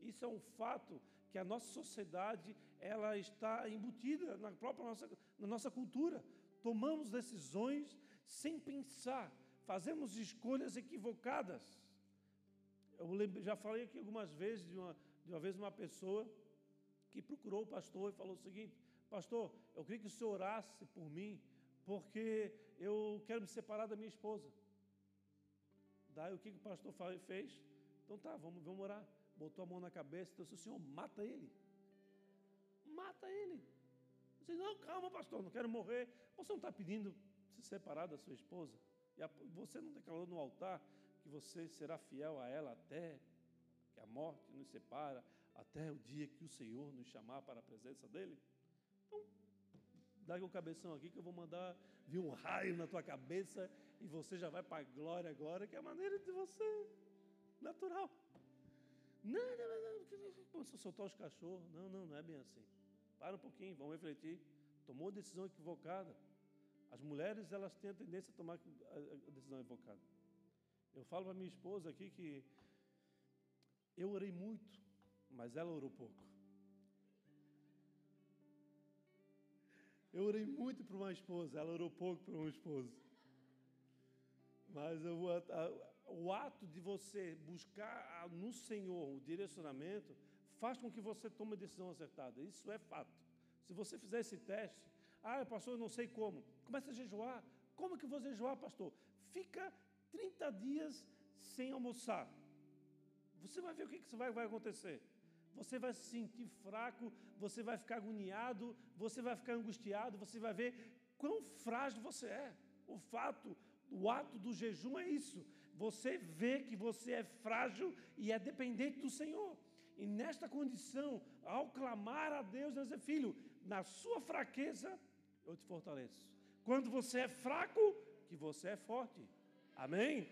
Isso é um fato que a nossa sociedade ela está embutida na própria nossa, na nossa cultura. Tomamos decisões sem pensar, fazemos escolhas equivocadas. Eu já falei aqui algumas vezes de uma, de uma vez uma pessoa que procurou o pastor e falou o seguinte: Pastor, eu queria que o senhor orasse por mim, porque eu quero me separar da minha esposa. Daí o que, que o pastor fez? Então tá, vamos, vamos orar. Botou a mão na cabeça e disse: O senhor mata ele. Mata ele. Disse, não, calma, pastor, não quero morrer. Você não está pedindo se separar da sua esposa? E você não declarou no altar que você será fiel a ela até que a morte nos separa, até o dia que o Senhor nos chamar para a presença dele? Então, dá o cabeção aqui que eu vou mandar vir um raio na tua cabeça e você já vai para a glória agora, que é a maneira de você, natural. Não, não, não, não. Soltar os cachorros. Não, não, não é bem assim. Para um pouquinho, vamos refletir. Tomou decisão equivocada. As mulheres, elas têm a tendência a tomar a decisão equivocada. Eu falo para minha esposa aqui que eu orei muito, mas ela orou pouco. Eu orei muito para uma esposa, ela orou pouco para um esposo. Mas eu, a, o ato de você buscar no Senhor o direcionamento faz com que você tome a decisão acertada. Isso é fato. Se você fizer esse teste, ah, pastor, eu não sei como. Começa a jejuar. Como que vou jejuar, pastor? Fica 30 dias sem almoçar. Você vai ver o que, que vai, vai acontecer. Você vai se sentir fraco, você vai ficar agoniado, você vai ficar angustiado, você vai ver quão frágil você é. O fato, o ato do jejum é isso. Você vê que você é frágil e é dependente do Senhor. E nesta condição, ao clamar a Deus, dizer, filho, na sua fraqueza eu te fortaleço. Quando você é fraco, que você é forte. Amém?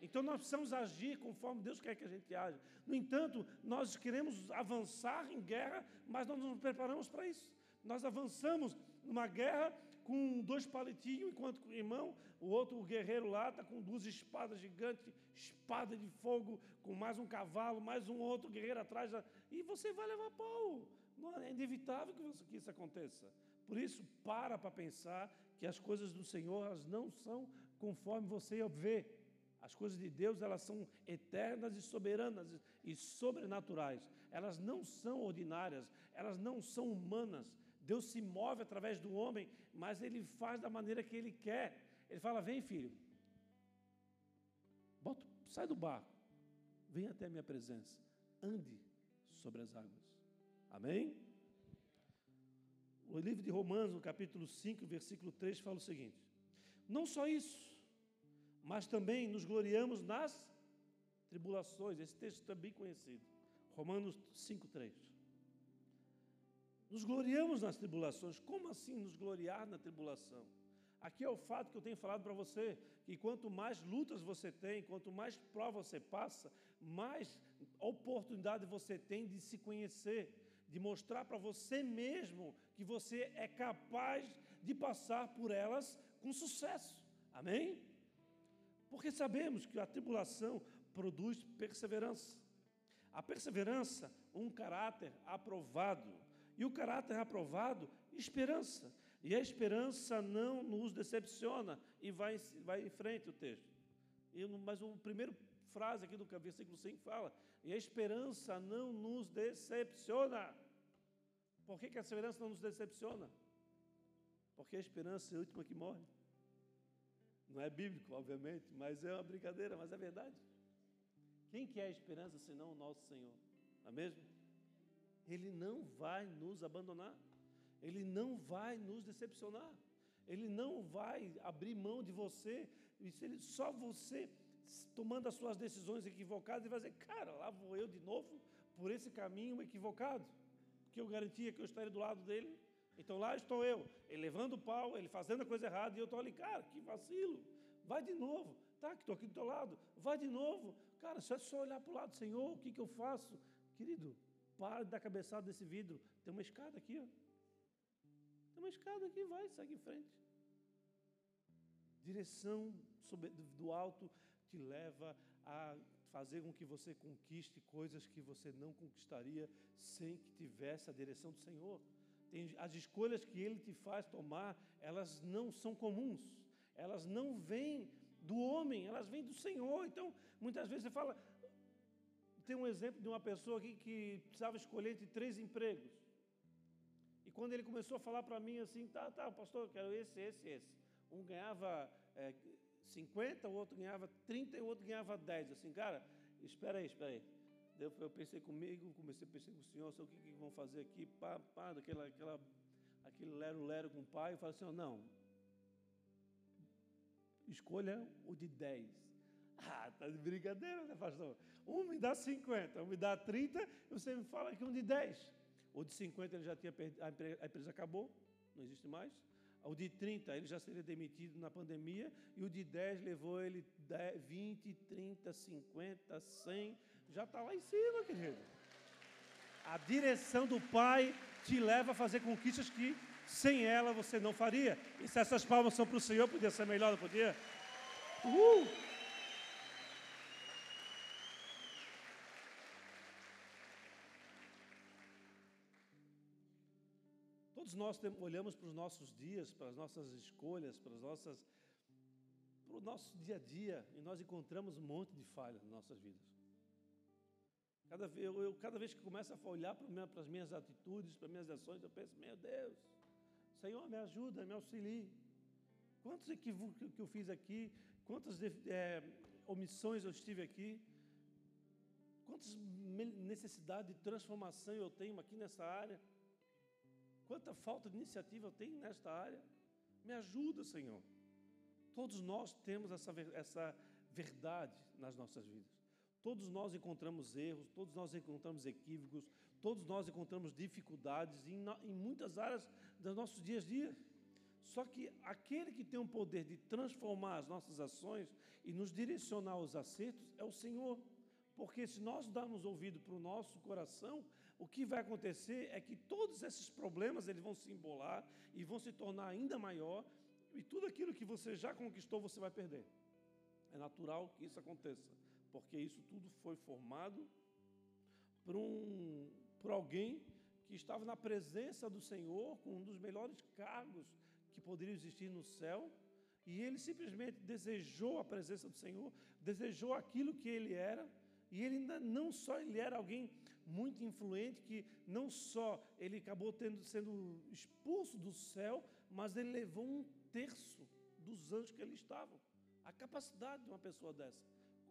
Então nós precisamos agir conforme Deus quer que a gente age. No entanto, nós queremos avançar em guerra, mas nós não nos preparamos para isso. Nós avançamos numa guerra com dois palitinhos, enquanto o irmão, o outro, o guerreiro lá, está com duas espadas gigantes, espada de fogo, com mais um cavalo, mais um outro guerreiro atrás, e você vai levar pau. Não, é inevitável que isso aconteça. Por isso, para para pensar que as coisas do Senhor elas não são conforme você vê. As coisas de Deus elas são eternas e soberanas e sobrenaturais. Elas não são ordinárias, elas não são humanas. Deus se move através do homem, mas ele faz da maneira que ele quer. Ele fala: "Vem, filho. Bota, sai do barco. Vem até a minha presença. Ande sobre as águas." Amém? O livro de Romanos, no capítulo 5, versículo 3, fala o seguinte: Não só isso, mas também nos gloriamos nas tribulações. Esse texto está bem conhecido. Romanos 5, 3. Nos gloriamos nas tribulações. Como assim nos gloriar na tribulação? Aqui é o fato que eu tenho falado para você, que quanto mais lutas você tem, quanto mais prova você passa, mais oportunidade você tem de se conhecer, de mostrar para você mesmo que você é capaz de passar por elas com sucesso. Amém? Porque sabemos que a tribulação produz perseverança. A perseverança, um caráter aprovado. E o caráter aprovado, esperança. E a esperança não nos decepciona. E vai, vai em frente o texto. E, mas o primeiro frase aqui do versículo 5 fala: E a esperança não nos decepciona. Por que, que a esperança não nos decepciona? Porque a esperança é a última que morre. Não é bíblico, obviamente, mas é uma brincadeira, mas é verdade. Quem que é a esperança senão o nosso Senhor? Não é mesmo? Ele não vai nos abandonar. Ele não vai nos decepcionar. Ele não vai abrir mão de você. Ele, só você tomando as suas decisões equivocadas, ele vai dizer, cara, lá vou eu de novo por esse caminho equivocado que eu garantia que eu estaria do lado dele. Então lá estou eu, ele levando o pau, ele fazendo a coisa errada, e eu estou ali, cara, que vacilo. Vai de novo. Tá, que estou aqui do teu lado. Vai de novo. Cara, só é só olhar para o lado, Senhor, o que, que eu faço? Querido, para de dar cabeçada desse vidro. Tem uma escada aqui, ó. Tem uma escada aqui, vai, segue em frente. Direção do alto te leva a fazer com que você conquiste coisas que você não conquistaria sem que tivesse a direção do Senhor. Tem, as escolhas que Ele te faz tomar, elas não são comuns, elas não vêm do homem, elas vêm do Senhor. Então, muitas vezes você fala. Tem um exemplo de uma pessoa aqui que precisava escolher entre três empregos. E quando ele começou a falar para mim assim, tá, tá, pastor, eu quero esse, esse, esse. Um ganhava é, 50, o outro ganhava 30 e o outro ganhava 10. Assim, cara, espera aí, espera aí. Eu pensei comigo, comecei a pensar com o senhor, sei o que, que vão fazer aqui, pá, pá, daquela, aquela, aquele lero-lero com o pai. Eu falei assim, não, escolha o de 10. Ah, tá de brincadeira, né, pastor? Um me dá 50, um me dá 30, e você me fala que um de 10. O de 50 ele já tinha perdido, a empresa acabou, não existe mais. O de 30 ele já seria demitido na pandemia e o de 10 levou ele 10, 20, 30, 50, 100, já está lá em cima, querido. A direção do Pai te leva a fazer conquistas que sem ela você não faria. E se essas palmas são para o Senhor, podia ser melhor, não podia? Uhul! Nós olhamos para os nossos dias, para as nossas escolhas, para as nossas para o nosso dia a dia e nós encontramos um monte de falhas nas nossas vidas. Cada, eu, eu, cada vez que começo a olhar para, minha, para as minhas atitudes, para as minhas ações, eu penso, meu Deus, Senhor, me ajuda, me auxilie. Quantos equívocos que eu fiz aqui, quantas é, omissões eu estive aqui, quantas necessidades de transformação eu tenho aqui nessa área. Quanta falta de iniciativa eu tenho nesta área. Me ajuda, Senhor. Todos nós temos essa, essa verdade nas nossas vidas. Todos nós encontramos erros, todos nós encontramos equívocos, todos nós encontramos dificuldades em, em muitas áreas dos nossos dias a dia. Só que aquele que tem o poder de transformar as nossas ações e nos direcionar aos acertos é o Senhor. Porque se nós darmos ouvido para o nosso coração, o que vai acontecer é que todos esses problemas eles vão se embolar e vão se tornar ainda maior e tudo aquilo que você já conquistou você vai perder. É natural que isso aconteça, porque isso tudo foi formado por, um, por alguém que estava na presença do Senhor, com um dos melhores cargos que poderia existir no céu, e ele simplesmente desejou a presença do Senhor, desejou aquilo que ele era, e ele ainda não só ele era alguém muito influente, que não só ele acabou tendo, sendo expulso do céu, mas ele levou um terço dos anjos que ele estava. A capacidade de uma pessoa dessa.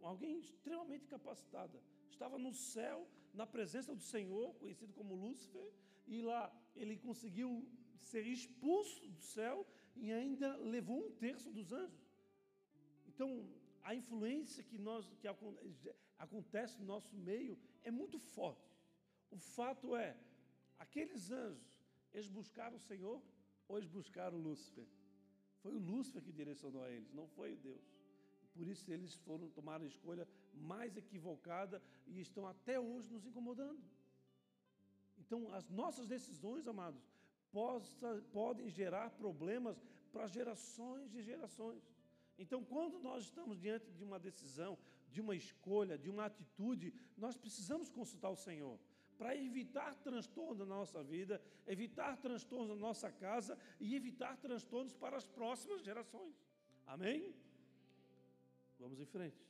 Alguém extremamente capacitada. Estava no céu, na presença do Senhor, conhecido como Lúcifer, e lá ele conseguiu ser expulso do céu e ainda levou um terço dos anjos. Então, a influência que, nós, que acontece no nosso meio é muito forte. O fato é, aqueles anjos, eles buscaram o Senhor ou eles buscaram Lúcifer? Foi o Lúcifer que direcionou a eles, não foi Deus. Por isso eles foram tomar a escolha mais equivocada e estão até hoje nos incomodando. Então, as nossas decisões, amados, possa, podem gerar problemas para gerações e gerações. Então, quando nós estamos diante de uma decisão, de uma escolha, de uma atitude, nós precisamos consultar o Senhor para evitar transtornos na nossa vida, evitar transtornos na nossa casa e evitar transtornos para as próximas gerações. Amém? Vamos em frente.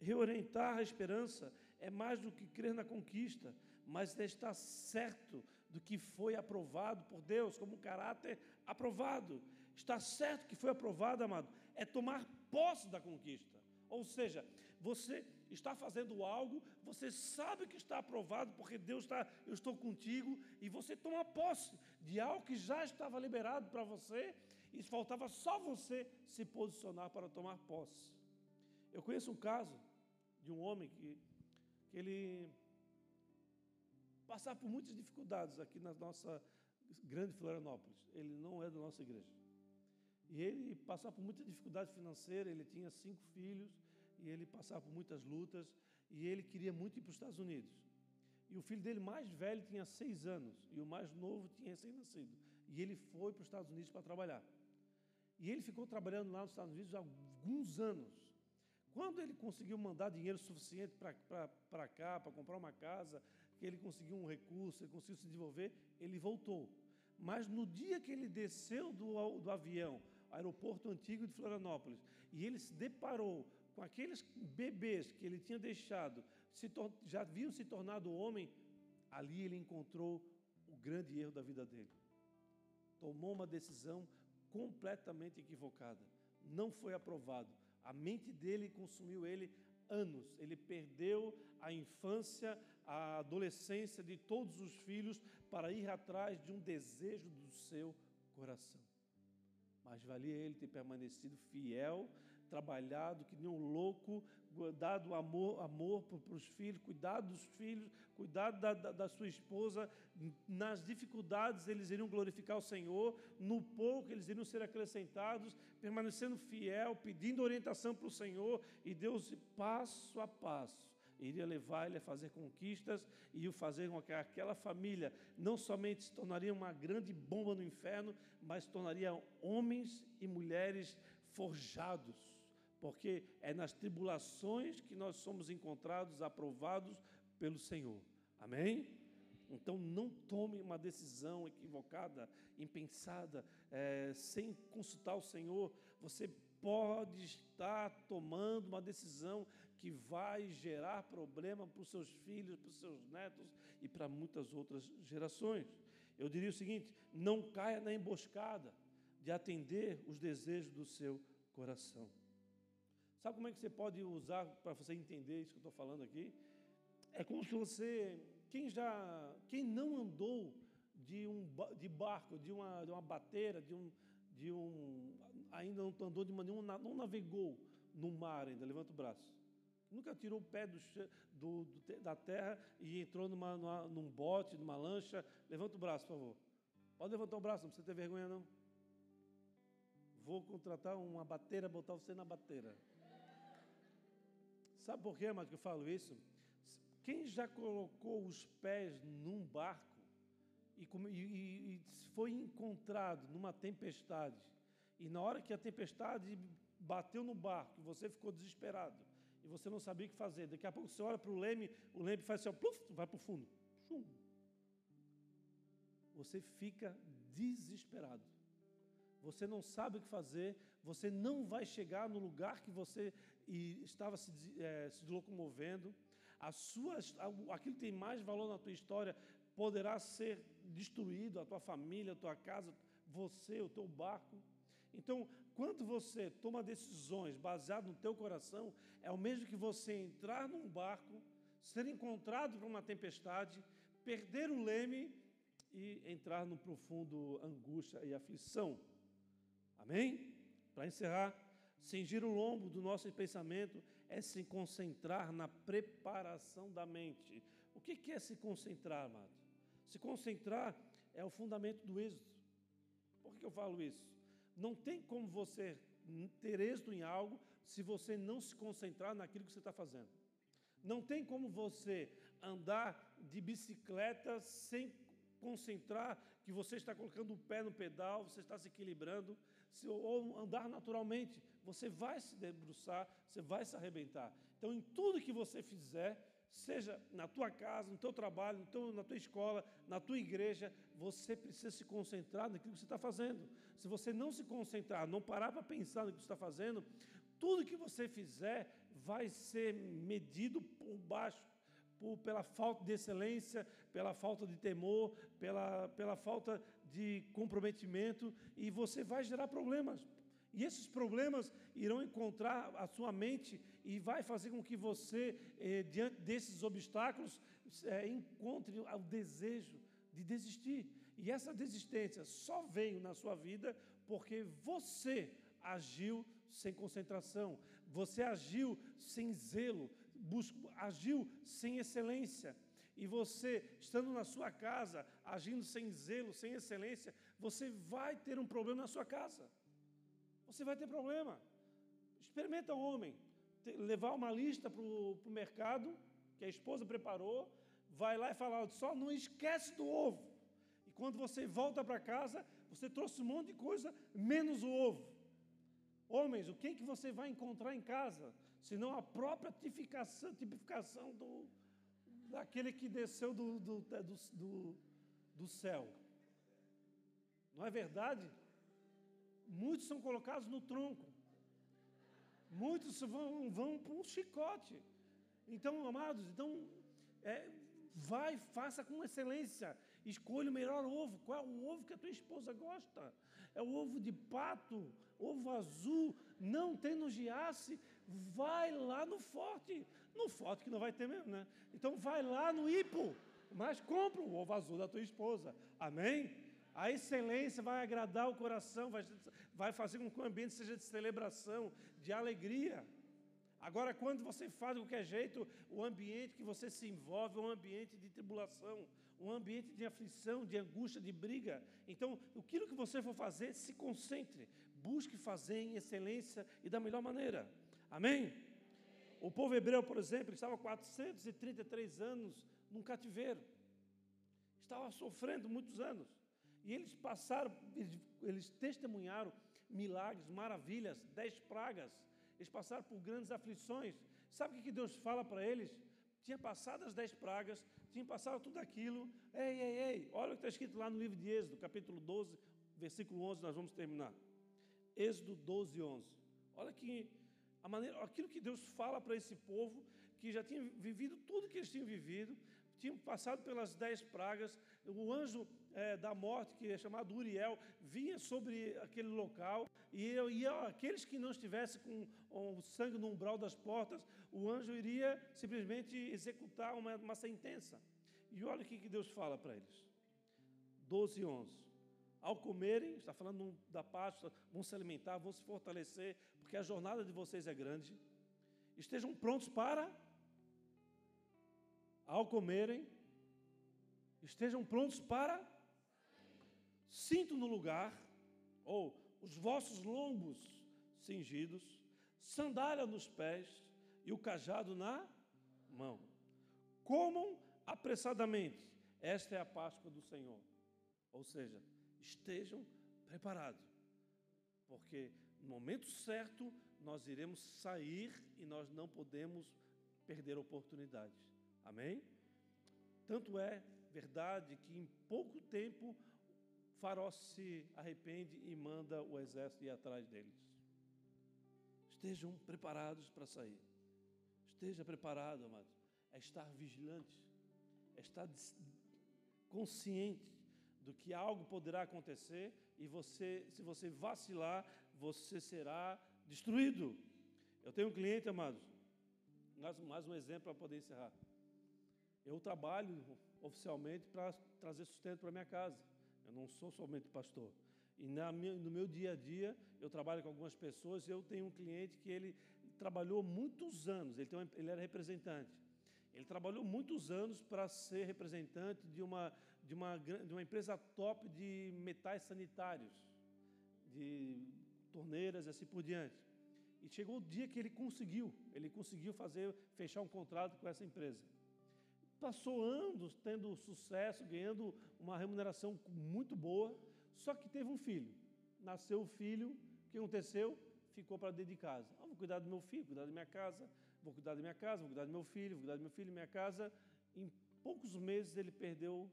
Reorientar a esperança é mais do que crer na conquista, mas é estar certo do que foi aprovado por Deus, como um caráter aprovado. Estar certo que foi aprovado, amado, é tomar posse da conquista. Ou seja, você está fazendo algo, você sabe que está aprovado, porque Deus está, eu estou contigo, e você toma posse de algo que já estava liberado para você, e faltava só você se posicionar para tomar posse. Eu conheço um caso de um homem que, que ele passava por muitas dificuldades aqui na nossa grande Florianópolis. Ele não é da nossa igreja. E ele passava por muita dificuldade financeira, ele tinha cinco filhos, e ele passava por muitas lutas, e ele queria muito ir para os Estados Unidos. E o filho dele mais velho tinha seis anos, e o mais novo tinha recém-nascido. E ele foi para os Estados Unidos para trabalhar. E ele ficou trabalhando lá nos Estados Unidos há alguns anos. Quando ele conseguiu mandar dinheiro suficiente para cá, para comprar uma casa, que ele conseguiu um recurso, ele conseguiu se desenvolver, ele voltou. Mas no dia que ele desceu do, do avião, aeroporto antigo de Florianópolis, e ele se deparou com aqueles bebês que ele tinha deixado, já haviam se tornado homem, ali ele encontrou o grande erro da vida dele. Tomou uma decisão completamente equivocada. Não foi aprovado. A mente dele consumiu ele anos. Ele perdeu a infância, a adolescência de todos os filhos para ir atrás de um desejo do seu coração. Mas valia ele ter permanecido fiel trabalhado, que nem um louco, dado amor, amor para os filhos, cuidado dos filhos, cuidado da, da, da, sua esposa. Nas dificuldades eles iriam glorificar o Senhor, no pouco eles iriam ser acrescentados, permanecendo fiel, pedindo orientação para o Senhor, e Deus, passo a passo, iria levar ele a fazer conquistas e o fazer com que aquela família não somente se tornaria uma grande bomba no inferno, mas tornaria homens e mulheres forjados porque é nas tribulações que nós somos encontrados, aprovados pelo Senhor. Amém? Então não tome uma decisão equivocada, impensada, é, sem consultar o Senhor. Você pode estar tomando uma decisão que vai gerar problema para os seus filhos, para os seus netos e para muitas outras gerações. Eu diria o seguinte: não caia na emboscada de atender os desejos do seu coração. Sabe como é que você pode usar para você entender isso que eu estou falando aqui? É como se você, quem já, quem não andou de um de barco, de uma, de uma bateira, de um, de um, ainda não andou de maneira, não navegou no mar ainda, levanta o braço. Nunca tirou o pé do, do, do da terra e entrou numa, numa, num bote, numa lancha. Levanta o braço, por favor. Pode levantar o braço, não precisa ter vergonha, não. Vou contratar uma bateira, botar você na bateira. Sabe por quê, mas que eu falo isso? Quem já colocou os pés num barco e, e, e foi encontrado numa tempestade, e na hora que a tempestade bateu no barco, você ficou desesperado, e você não sabia o que fazer, daqui a pouco você olha para o leme, o leme faz assim, ó, pluf, vai para o fundo. Chum. Você fica desesperado. Você não sabe o que fazer, você não vai chegar no lugar que você estava se, é, se locomovendo. As suas, aquilo que tem mais valor na tua história poderá ser destruído, a tua família, a tua casa, você, o teu barco. Então, quando você toma decisões baseadas no teu coração, é o mesmo que você entrar num barco, ser encontrado por uma tempestade, perder o leme e entrar no profundo angústia e aflição. Amém? Para encerrar, cingir o lombo do nosso pensamento é se concentrar na preparação da mente. O que é se concentrar, amado? Se concentrar é o fundamento do êxito. Por que eu falo isso? Não tem como você ter êxito em algo se você não se concentrar naquilo que você está fazendo. Não tem como você andar de bicicleta sem concentrar que você está colocando o pé no pedal, você está se equilibrando, se, ou andar naturalmente, você vai se debruçar, você vai se arrebentar. Então, em tudo que você fizer, seja na tua casa, no teu trabalho, no teu, na tua escola, na tua igreja, você precisa se concentrar naquilo que você está fazendo. Se você não se concentrar, não parar para pensar no que você está fazendo, tudo que você fizer vai ser medido por baixo, pela falta de excelência, pela falta de temor, pela, pela falta de comprometimento, e você vai gerar problemas. E esses problemas irão encontrar a sua mente e vai fazer com que você, eh, diante desses obstáculos, eh, encontre o desejo de desistir. E essa desistência só veio na sua vida porque você agiu sem concentração, você agiu sem zelo, agiu sem excelência. E você, estando na sua casa, agindo sem zelo, sem excelência, você vai ter um problema na sua casa. Você vai ter problema. Experimenta um homem levar uma lista para o mercado, que a esposa preparou, vai lá e fala, só não esquece do ovo. E quando você volta para casa, você trouxe um monte de coisa, menos o ovo. Homens, o que, é que você vai encontrar em casa? Senão a própria tipificação, tipificação do, daquele que desceu do, do, do, do, do céu. Não é verdade? Muitos são colocados no tronco. Muitos vão, vão para um chicote. Então, amados, então, é, vai, faça com excelência. Escolha o melhor ovo. Qual é o ovo que a tua esposa gosta? É o ovo de pato, ovo azul. Não tem no giasse. Vai lá no forte. No forte que não vai ter mesmo, né? Então vai lá no hipo. Mas compra o ovo azul da tua esposa. Amém? A excelência vai agradar o coração, vai, vai fazer com que o ambiente seja de celebração, de alegria. Agora, quando você faz de qualquer jeito, o ambiente que você se envolve é um ambiente de tribulação, um ambiente de aflição, de angústia, de briga. Então, aquilo que você for fazer, se concentre, busque fazer em excelência e da melhor maneira. Amém? O povo hebreu, por exemplo, estava 433 anos num cativeiro. Estava sofrendo muitos anos. E eles passaram, eles, testemunharam milagres, maravilhas, dez pragas. Eles passaram por grandes aflições. Sabe o que Deus fala para eles? Tinha passado as dez pragas, tinha passado tudo aquilo. Ei, ei, ei, olha o que está escrito lá no livro de Êxodo, capítulo 12, versículo 11, nós vamos terminar. Êxodo 12, 11. Olha que a maneira, aquilo que Deus fala para esse povo, que já tinha vivido tudo que eles tinham vivido, tinham passado pelas dez pragas, o anjo é, da morte, que é chamado Uriel, vinha sobre aquele local, e, e aqueles que não estivessem com o sangue no umbral das portas, o anjo iria simplesmente executar uma, uma sentença. E olha o que Deus fala para eles. 12 e 11. Ao comerem, está falando da Páscoa, vão se alimentar, vão se fortalecer, porque a jornada de vocês é grande. Estejam prontos para, ao comerem, estejam prontos para, cinto no lugar, ou os vossos lombos cingidos, sandália nos pés e o cajado na mão. comam apressadamente. Esta é a Páscoa do Senhor. Ou seja, estejam preparados, porque no momento certo nós iremos sair e nós não podemos perder oportunidades. Amém? Tanto é verdade que em pouco tempo Faraó se arrepende e manda o exército ir atrás deles. Estejam preparados para sair. Esteja preparado, amados. É estar vigilante, é estar consciente do que algo poderá acontecer e você, se você vacilar, você será destruído. Eu tenho um cliente, amados, mais, um exemplo para poder encerrar. Eu trabalho oficialmente para trazer sustento para minha casa. Eu não sou somente pastor. E no meu dia a dia, eu trabalho com algumas pessoas. Eu tenho um cliente que ele trabalhou muitos anos, ele, uma, ele era representante. Ele trabalhou muitos anos para ser representante de uma, de, uma, de uma empresa top de metais sanitários, de torneiras e assim por diante. E chegou o dia que ele conseguiu, ele conseguiu fazer, fechar um contrato com essa empresa. Passou anos tendo sucesso, ganhando uma remuneração muito boa, só que teve um filho. Nasceu o filho, o que aconteceu? Ficou para dentro de casa. Ah, vou cuidar do meu filho, cuidar da minha casa, vou cuidar da minha casa, vou cuidar do meu filho, vou cuidar do meu filho minha casa. Em poucos meses ele perdeu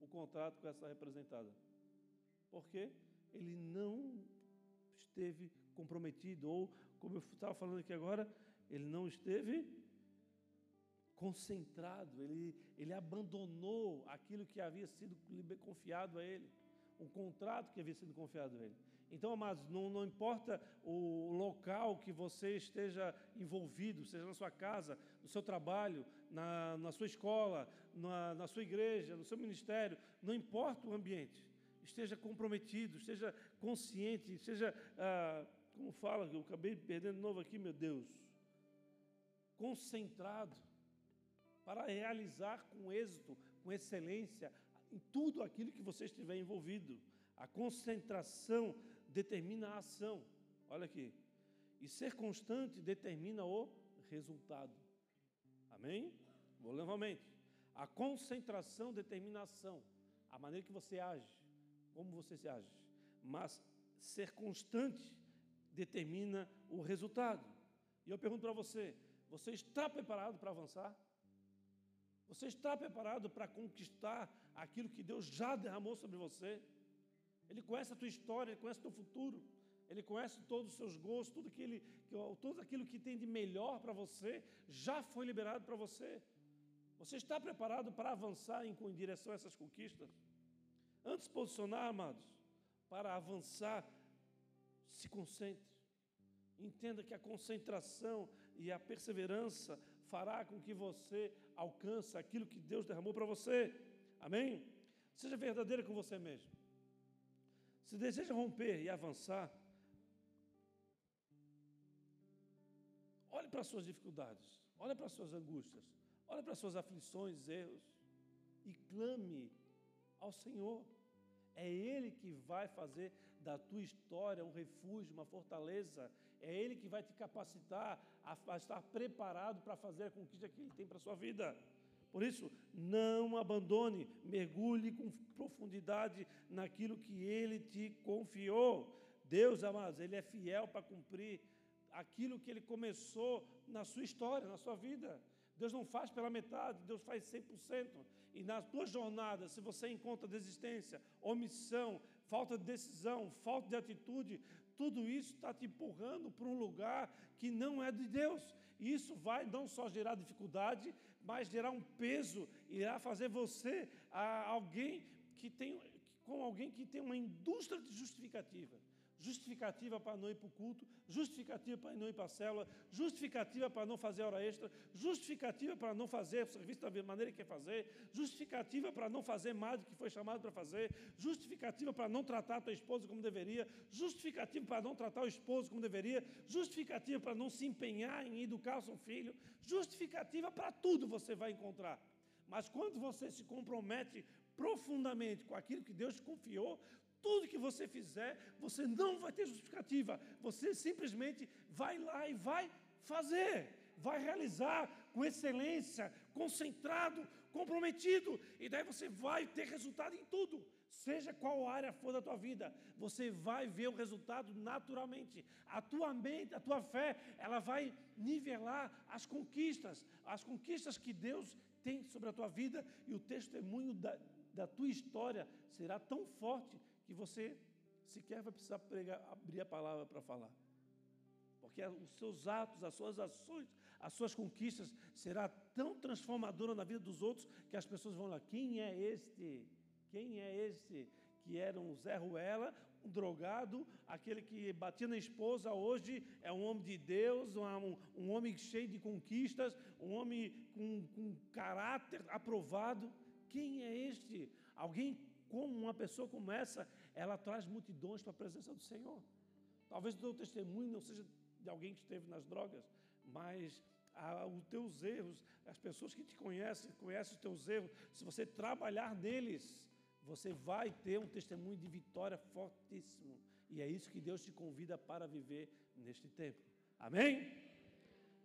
o contrato com essa representada. Por quê? Ele não esteve comprometido, ou, como eu estava falando aqui agora, ele não esteve concentrado, ele, ele abandonou aquilo que havia sido confiado a ele, um contrato que havia sido confiado a ele. Então, amados, não, não importa o local que você esteja envolvido, seja na sua casa, no seu trabalho, na, na sua escola, na, na sua igreja, no seu ministério, não importa o ambiente, esteja comprometido, esteja consciente, esteja, ah, como fala, eu acabei perdendo de novo aqui, meu Deus, concentrado para realizar com êxito, com excelência, em tudo aquilo que você estiver envolvido. A concentração determina a ação. Olha aqui. E ser constante determina o resultado. Amém? Vou novamente. A concentração determina a ação, a maneira que você age, como você se age. Mas ser constante determina o resultado. E eu pergunto para você: você está preparado para avançar? Você está preparado para conquistar aquilo que Deus já derramou sobre você? Ele conhece a tua história, ele conhece o teu futuro, ele conhece todos os seus gostos, tudo, tudo aquilo que tem de melhor para você já foi liberado para você. Você está preparado para avançar em, em direção a essas conquistas? Antes de posicionar, amados, para avançar, se concentre. Entenda que a concentração e a perseverança fará com que você alcance aquilo que Deus derramou para você. Amém? Seja verdadeiro com você mesmo. Se deseja romper e avançar, olhe para as suas dificuldades, olhe para as suas angústias, olhe para as suas aflições, erros e clame ao Senhor. É Ele que vai fazer da tua história um refúgio, uma fortaleza. É Ele que vai te capacitar a, estar preparado para fazer a conquista que Ele tem para a sua vida. Por isso, não abandone, mergulhe com profundidade naquilo que Ele te confiou. Deus, amados, Ele é fiel para cumprir aquilo que Ele começou na sua história, na sua vida. Deus não faz pela metade, Deus faz 100%. E na tua jornada, se você encontra desistência, omissão, falta de decisão, falta de atitude, tudo isso está te empurrando para um lugar que não é de Deus. E isso vai não só gerar dificuldade, mas gerar um peso, irá fazer você alguém que tem, com alguém que tem uma indústria de justificativa. Justificativa para não ir para o culto, justificativa para não ir para a célula, justificativa para não fazer hora extra, justificativa para não fazer o serviço da maneira que quer fazer, justificativa para não fazer mais do que foi chamado para fazer, justificativa para não tratar a tua esposa como deveria, justificativa para não tratar o esposo como deveria, justificativa para não se empenhar em educar o seu filho, justificativa para tudo você vai encontrar. Mas quando você se compromete profundamente com aquilo que Deus te confiou, tudo que você fizer, você não vai ter justificativa. Você simplesmente vai lá e vai fazer. vai realizar com excelência, concentrado, comprometido, e daí você vai ter resultado em tudo. Seja qual área for da tua vida, você vai ver o resultado naturalmente. A tua mente, a tua fé, ela vai nivelar as conquistas, as conquistas que Deus tem sobre a tua vida e o testemunho da, da tua história será tão forte que você sequer vai precisar pregar, abrir a palavra para falar. Porque os seus atos, as suas ações, as suas conquistas será tão transformadora na vida dos outros que as pessoas vão lá, quem é este? Quem é este que era um Zé Ruela, um drogado, aquele que batia na esposa, hoje é um homem de Deus, um, um homem cheio de conquistas, um homem com, com caráter aprovado. Quem é este? Alguém como uma pessoa como essa, ela traz multidões para a presença do Senhor. Talvez o teu testemunho não seja de alguém que esteve nas drogas, mas ah, os teus erros, as pessoas que te conhecem, conhecem os teus erros, se você trabalhar neles, você vai ter um testemunho de vitória fortíssimo. E é isso que Deus te convida para viver neste tempo. Amém?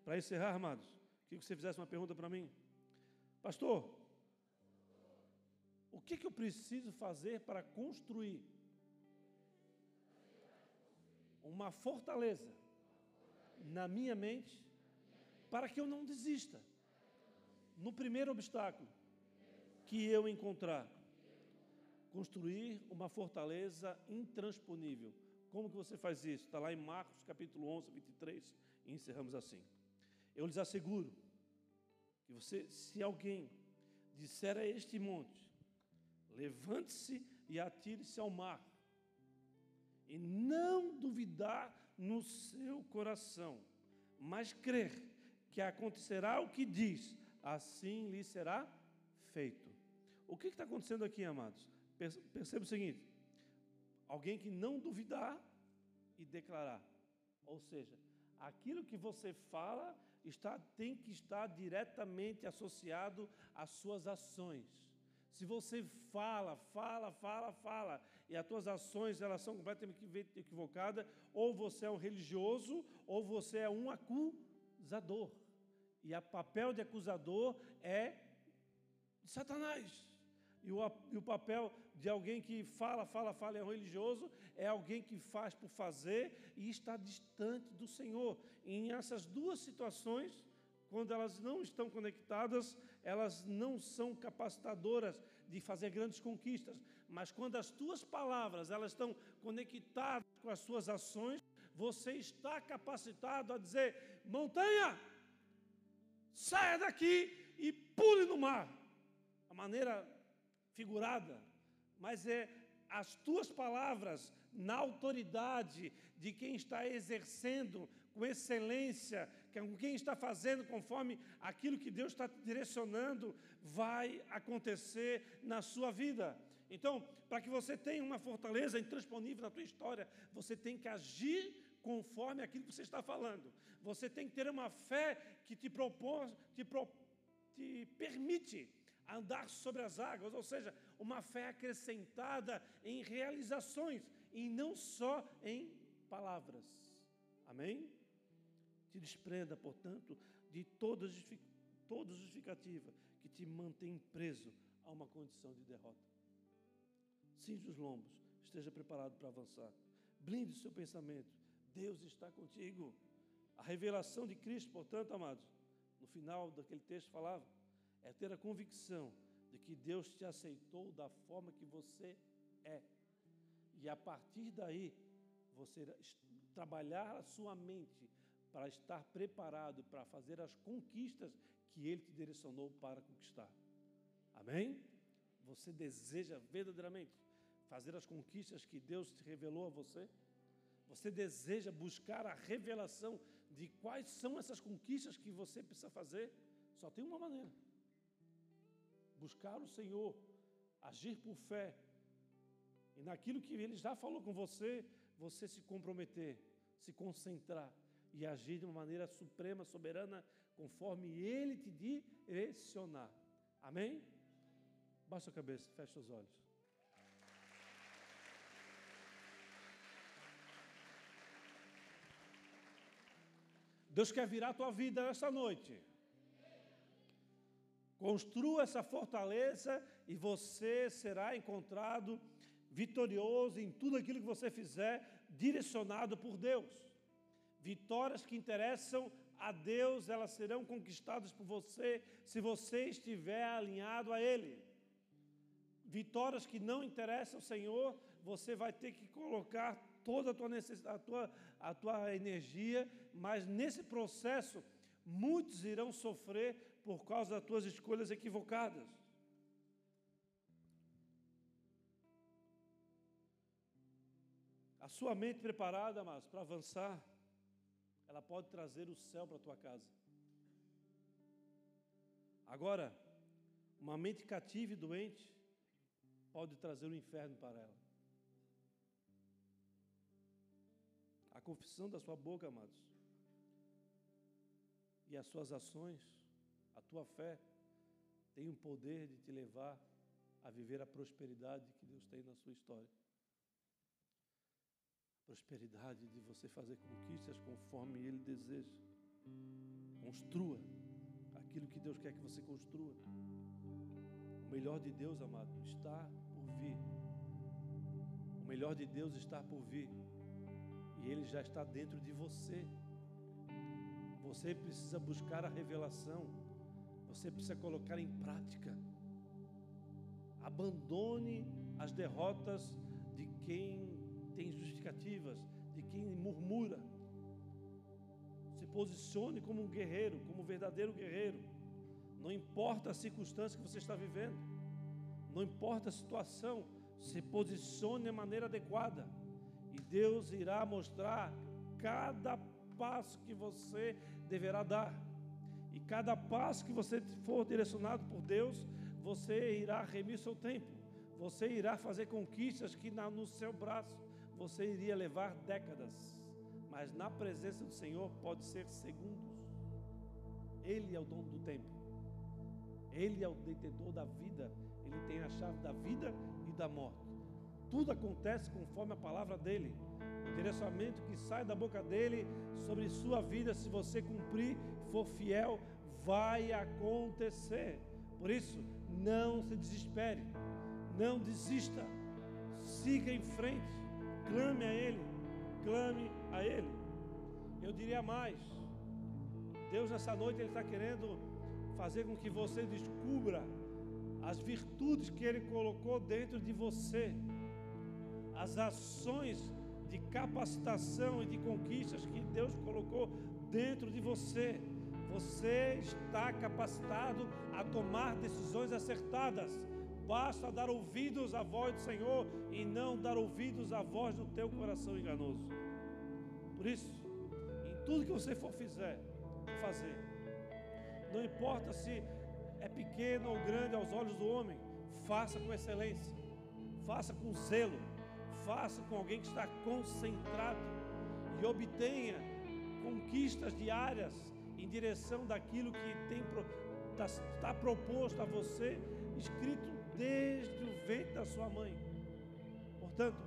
Para encerrar, amados, queria que você fizesse uma pergunta para mim. Pastor, o que, que eu preciso fazer para construir uma fortaleza na minha mente para que eu não desista. No primeiro obstáculo que eu encontrar, construir uma fortaleza intransponível. Como que você faz isso? Está lá em Marcos capítulo 11, 23, e encerramos assim. Eu lhes asseguro que você, se alguém disser a este monte, levante-se e atire-se ao mar, e não duvidar no seu coração, mas crer que acontecerá o que diz, assim lhe será feito. O que está acontecendo aqui, amados? Perceba o seguinte: alguém que não duvidar e declarar, ou seja, aquilo que você fala está, tem que estar diretamente associado às suas ações. Se você fala, fala, fala, fala, e as tuas ações elas são completamente equivocadas, ou você é um religioso, ou você é um acusador. E o papel de acusador é Satanás. E o, e o papel de alguém que fala, fala, fala, é um religioso, é alguém que faz por fazer e está distante do Senhor. E em essas duas situações, quando elas não estão conectadas, elas não são capacitadoras de fazer grandes conquistas, mas quando as tuas palavras elas estão conectadas com as suas ações, você está capacitado a dizer: montanha, saia daqui e pule no mar. A maneira figurada, mas é as tuas palavras na autoridade de quem está exercendo com excelência, com quem está fazendo conforme aquilo que Deus está direcionando, vai acontecer na sua vida. Então, para que você tenha uma fortaleza intransponível na tua história, você tem que agir conforme aquilo que você está falando. Você tem que ter uma fé que te propõe, te, pro, te permite andar sobre as águas, ou seja, uma fé acrescentada em realizações e não só em palavras. Amém? Te desprenda, portanto, de toda, toda justificativa que te mantém preso a uma condição de derrota. Cinge os lombos, esteja preparado para avançar. Blinde o seu pensamento. Deus está contigo. A revelação de Cristo, portanto, amados, no final daquele texto falava, é ter a convicção de que Deus te aceitou da forma que você é. E a partir daí, você trabalhar a sua mente para estar preparado para fazer as conquistas que Ele te direcionou para conquistar. Amém? Você deseja verdadeiramente fazer as conquistas que Deus te revelou a você? Você deseja buscar a revelação de quais são essas conquistas que você precisa fazer? Só tem uma maneira: buscar o Senhor, agir por fé, e naquilo que Ele já falou com você, você se comprometer, se concentrar e agir de uma maneira suprema, soberana, conforme Ele te direcionar. Amém? Baixa a cabeça, fecha os olhos. Deus quer virar a tua vida nessa noite. Construa essa fortaleza e você será encontrado vitorioso em tudo aquilo que você fizer, direcionado por Deus. Vitórias que interessam a Deus, elas serão conquistadas por você se você estiver alinhado a Ele. Vitórias que não interessam ao Senhor, você vai ter que colocar toda a tua, a tua, a tua energia, mas nesse processo, muitos irão sofrer por causa das tuas escolhas equivocadas. A sua mente preparada, mas para avançar, ela pode trazer o céu para a tua casa. Agora, uma mente cativa e doente pode trazer o inferno para ela. A confissão da sua boca, amados, e as suas ações, a tua fé, tem o poder de te levar a viver a prosperidade que Deus tem na sua história prosperidade, de você fazer conquistas conforme Ele deseja. Construa aquilo que Deus quer que você construa. O melhor de Deus, amado, está por vir. O melhor de Deus está por vir. E Ele já está dentro de você. Você precisa buscar a revelação. Você precisa colocar em prática. Abandone as derrotas de quem tem justificativas, de quem murmura. Se posicione como um guerreiro, como um verdadeiro guerreiro. Não importa a circunstância que você está vivendo, não importa a situação, se posicione de maneira adequada. E Deus irá mostrar cada passo que você deverá dar. E cada passo que você for direcionado por Deus, você irá remir seu tempo. Você irá fazer conquistas que no seu braço você iria levar décadas, mas na presença do Senhor pode ser segundos. Ele é o dono do tempo, Ele é o detentor da vida, Ele tem a chave da vida e da morte. Tudo acontece conforme a palavra dele, o direcionamento que sai da boca dele sobre sua vida, se você cumprir, for fiel, vai acontecer. Por isso, não se desespere, não desista, siga em frente Clame a Ele, clame a Ele. Eu diria mais: Deus, nessa noite, Ele está querendo fazer com que você descubra as virtudes que Ele colocou dentro de você, as ações de capacitação e de conquistas que Deus colocou dentro de você. Você está capacitado a tomar decisões acertadas Basta dar ouvidos à voz do Senhor e não dar ouvidos à voz do teu coração enganoso. Por isso, em tudo que você for fizer, fazer, não importa se é pequeno ou grande aos olhos do homem, faça com excelência, faça com zelo, faça com alguém que está concentrado e obtenha conquistas diárias em direção daquilo que tem, está, está proposto a você, escrito desde o ventre da sua mãe. Portanto,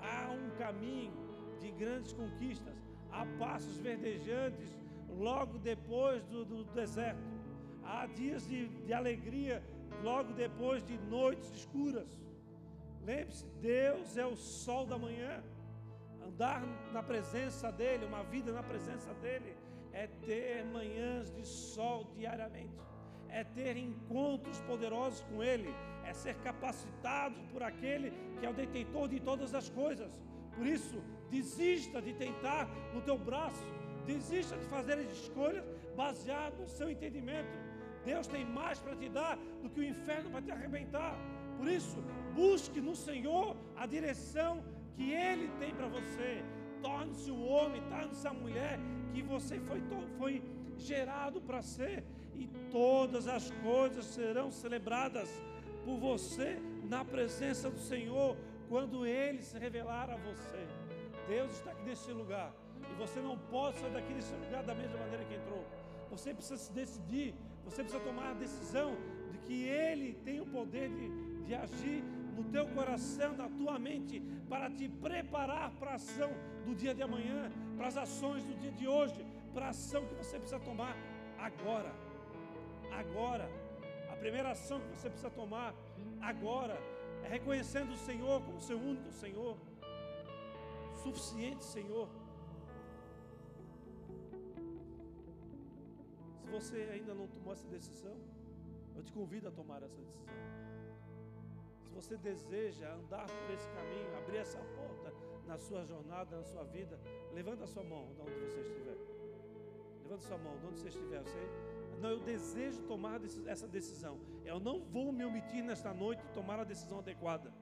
há um caminho de grandes conquistas, há passos verdejantes logo depois do, do deserto, há dias de, de alegria logo depois de noites escuras. Lembre-se, Deus é o sol da manhã. Andar na presença dEle, uma vida na presença dEle, é ter manhãs de sol diariamente, é ter encontros poderosos com Ele, é ser capacitado por aquele que é o detentor de todas as coisas. Por isso, desista de tentar no teu braço, desista de fazer as escolhas baseado no seu entendimento. Deus tem mais para te dar do que o inferno para te arrebentar. Por isso, busque no Senhor a direção que Ele tem para você. Torne-se o homem, torne-se a mulher que você foi, foi gerado para ser, e todas as coisas serão celebradas por você na presença do Senhor, quando Ele se revelar a você. Deus está aqui nesse lugar e você não pode sair daqui desse lugar da mesma maneira que entrou. Você precisa se decidir, você precisa tomar a decisão de que Ele tem o poder de, de agir no teu coração, na tua mente, para te preparar para a ação do dia de amanhã, para as ações do dia de hoje, para a ação que você precisa tomar agora. Agora. Primeira ação que você precisa tomar agora é reconhecendo o Senhor como seu único Senhor, suficiente Senhor. Se você ainda não tomou essa decisão, eu te convido a tomar essa decisão. Se você deseja andar por esse caminho, abrir essa porta na sua jornada, na sua vida, levanta a sua mão de onde você estiver. Levanta a sua mão de onde você estiver. Você, não, eu desejo tomar essa decisão. Eu não vou me omitir nesta noite e tomar a decisão adequada.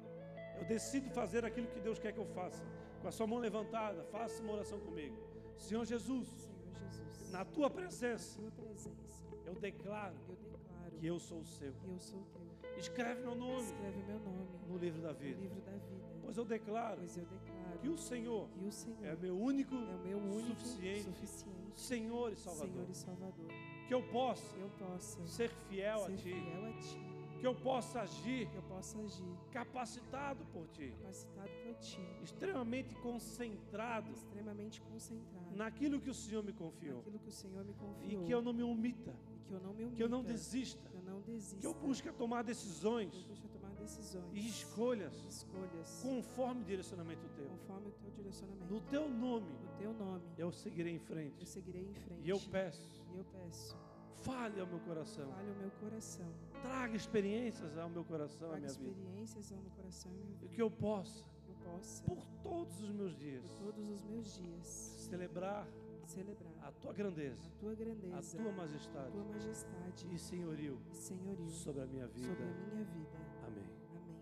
Eu decido fazer aquilo que Deus quer que eu faça. Com a sua mão levantada, faça uma oração comigo. Senhor Jesus, Senhor Jesus, na tua presença, tua presença, eu declaro eu declaro que eu sou o seu. eu sou teu. Escreve meu nome Escreve meu nome no livro da no vida. livro da vida. Pois eu declaro Pois eu declaro que o Senhor que o Senhor é meu único é o meu único suficiente suficiente Senhor e Salvador. Senhor e Salvador. Que eu possa eu possa ser fiel a ser Ti. fiel a Ti. Que eu possa agir eu possa agir capacitado por Ti. capacitado por Ti. Extremamente concentrado Extremamente concentrado naquilo que o Senhor me confiou. naquilo que o Senhor me E confiou. que eu não me omita. e que eu não me Que eu não omita, desista. que eu não desista. Que eu busque tomar eu decisões busque tomar decisões e escolhas escolhas conforme o direcionamento Teu. conforme o Teu direcionamento. No Teu nome No Teu nome, eu seguirei em eu frente. seguirei em frente. E eu peço, E eu peço, fale ao meu coração. fale o meu coração. Traga experiências ao meu coração, à minha vida. experiências ao meu coração e minha vida. que eu possa, eu possa, por todos os meus dias, por todos os meus dias, celebrar celebrar a Tua grandeza, a Tua a grandeza, Tua a majestade Tua majestade e senhorio e senhorio sobre a minha vida. sobre a minha vida. Amém. Amém.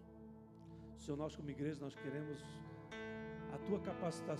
Senhor, nós como igreja, nós queremos a Tua capacitação.